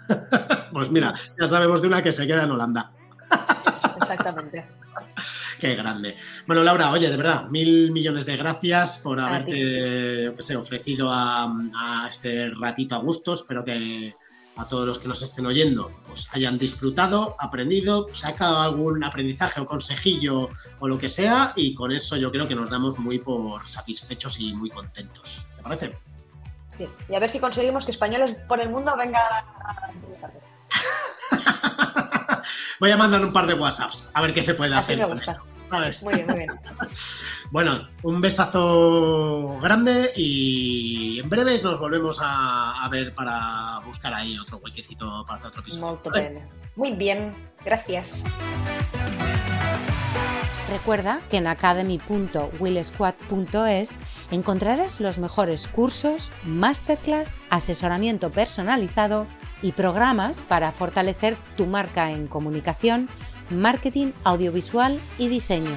pues mira, ya sabemos de una que se queda en Holanda. Exactamente. Qué grande. Bueno, Laura, oye, de verdad, mil millones de gracias por haberte ofrecido a, a, este ratito a gustos. Espero que a todos los que nos estén oyendo, pues hayan disfrutado, aprendido, sacado algún aprendizaje o consejillo o lo que sea, y con eso yo creo que nos damos muy por satisfechos y muy contentos. ¿Te parece? Sí, y a ver si conseguimos que españoles por el mundo vengan a... Voy a mandar un par de WhatsApps a ver qué se puede hacer con eso. Muy bien, muy bien. bueno, un besazo grande y en breves nos volvemos a, ver para buscar ahí otro huequecito para hacer otro episodio. Muy bien, gracias. Recuerda que en academy.willsquad.es encontrarás los mejores cursos, masterclass, asesoramiento personalizado y programas para fortalecer tu marca en comunicación marketing audiovisual y diseño.